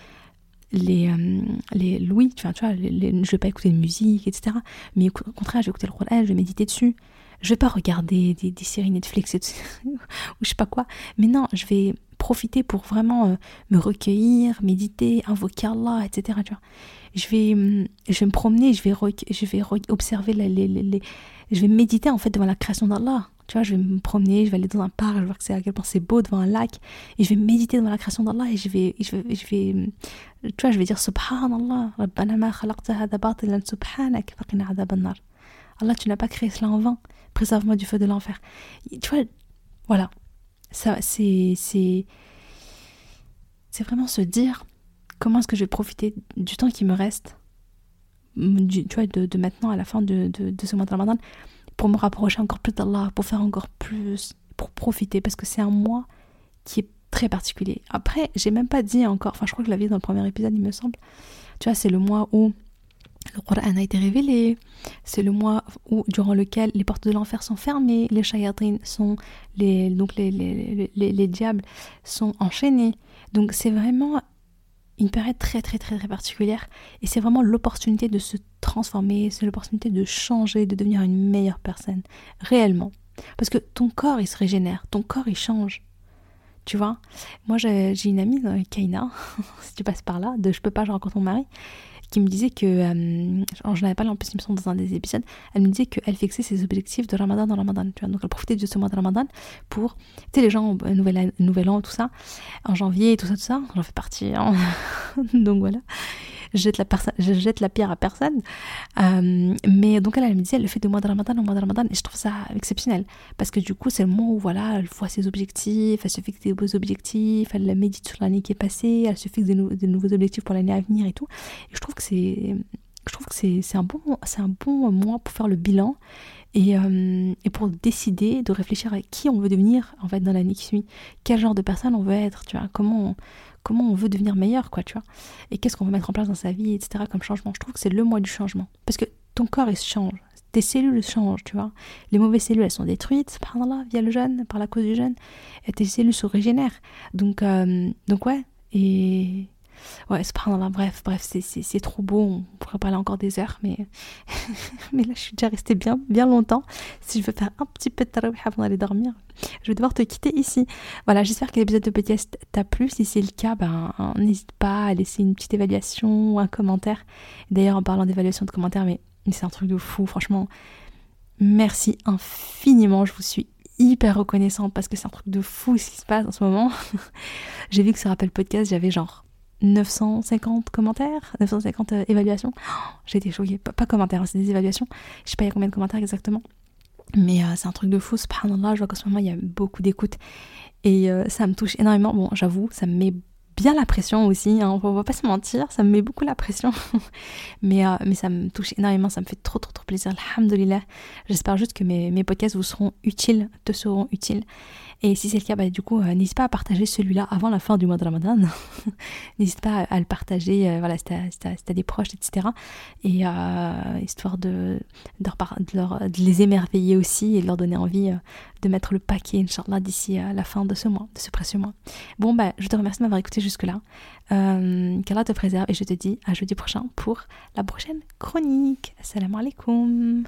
les, euh, les louis, tu vois, tu vois je vais pas écouter de musique, etc. Mais au contraire, je vais écouter le Coran, je vais méditer dessus. Je vais pas regarder des, des séries Netflix ou je sais pas quoi. Mais non, je vais profiter pour vraiment euh, me recueillir, méditer, invoquer Allah, etc. Tu vois. Je vais, hum, je vais me promener, je vais, je vais observer les, les, les, je vais méditer en fait devant la création d'Allah. Tu vois, je vais me promener, je vais aller dans un parc, je vais voir que c'est à quel point c'est beau devant un lac, et je vais méditer devant la création d'Allah, et je vais, je vais, je vais, tu vois, je vais dire Subhanallah, Allah, tu n'as pas créé cela en vain, préserve-moi du feu de l'enfer. Tu vois, voilà, ça, c'est, c'est, c'est vraiment se dire comment est-ce que je vais profiter du temps qui me reste, tu vois, de, de, maintenant à la fin de, de, de ce mois de Ramadan pour me rapprocher encore plus d'Allah, pour faire encore plus, pour profiter, parce que c'est un mois qui est très particulier. Après, j'ai même pas dit encore, enfin je crois que je l'avais dans le premier épisode, il me semble, tu vois, c'est le mois où le Coran a été révélé, c'est le mois où, durant lequel les portes de l'enfer sont fermées, les shayatin sont, les, donc les, les, les, les diables sont enchaînés. Donc c'est vraiment une période très très très très particulière et c'est vraiment l'opportunité de se transformer, c'est l'opportunité de changer, de devenir une meilleure personne, réellement. Parce que ton corps il se régénère, ton corps il change. Tu vois? Moi j'ai une amie, euh, Kaina, si tu passes par là, de Je peux pas, je rencontre ton mari, qui me disait que, je n'avais pas en plus, il dans un des épisodes, elle me disait qu'elle fixait ses objectifs de Ramadan dans Ramadan. Donc elle profitait de ce mois de Ramadan pour, tu sais, les gens, euh, nouvel, nouvel an, tout ça, en janvier, tout ça, tout ça, j'en fais partie. Hein. donc voilà. Je jette la, je jette la pierre à personne. Euh, mais donc elle, elle me disait, elle fait de mois de ramadan au mois de ramadan, et je trouve ça exceptionnel. Parce que du coup, c'est le moment où voilà, elle voit ses objectifs, elle se fixe des beaux objectifs, elle médite sur l'année qui est passée, elle se fixe des, nouveaux objectifs pour l'année à venir et tout. Et je trouve que c'est je trouve que c'est un, bon, un bon mois pour faire le bilan et, euh, et, pour décider de réfléchir à qui on veut devenir en fait dans l'année qui suit, quel genre de personne on veut être, tu vois, comment comment on veut devenir meilleur, quoi, tu vois, et qu'est-ce qu'on veut mettre en place dans sa vie, etc. comme changement. Je trouve que c'est le mois du changement parce que ton corps il se change, tes cellules changent, tu vois. Les mauvaises cellules elles sont détruites, par là, via le jeûne, par la cause du jeûne, et tes cellules se régénèrent. Donc, euh, donc ouais, et ouais, subhanallah, bref, bref, c'est trop beau, on pourrait parler encore des heures, mais, mais là je suis déjà restée bien, bien longtemps. Si je veux faire un petit peu de tarawih avant d'aller dormir, je vais devoir te quitter ici. Voilà, j'espère que l'épisode de podcast t'a plu. Si c'est le cas, ben, n'hésite pas à laisser une petite évaluation ou un commentaire. D'ailleurs, en parlant d'évaluation de commentaires, mais, mais c'est un truc de fou, franchement. Merci infiniment, je vous suis hyper reconnaissante parce que c'est un truc de fou ce qui se passe en ce moment. J'ai vu que sur Apple Podcast, j'avais genre 950 commentaires, 950 euh, évaluations. J'ai été choquée. Pas, commentaires, hein, c'est des évaluations. Je sais pas il y a combien de commentaires exactement. Mais euh, c'est un truc de fou, subhanallah, je vois qu'en ce moment il y a beaucoup d'écoutes. Et euh, ça me touche énormément. Bon, j'avoue, ça me met bien la pression aussi, hein, on va pas se mentir, ça me met beaucoup la pression. mais, mais ça me touche énormément, ça me fait trop trop trop plaisir, alhamdoulilah. J'espère juste que mes, mes podcasts vous seront utiles, te seront utiles. Et si c'est le cas, bah, du coup, euh, n'hésite pas à partager celui-là avant la fin du mois de Ramadan. n'hésite pas à, le partager, euh, voilà, si t'as, des proches, etc. Et euh, histoire de, de, de, les émerveiller aussi et de leur donner envie de mettre le paquet, Inch'Allah, d'ici la fin de ce mois, de ce précieux mois. Bon, bah, je te remercie de m'avoir écouté jusque-là. Euh, Qu'Allah te préserve et je te dis à jeudi prochain pour la prochaine chronique. Assalamu alaikum.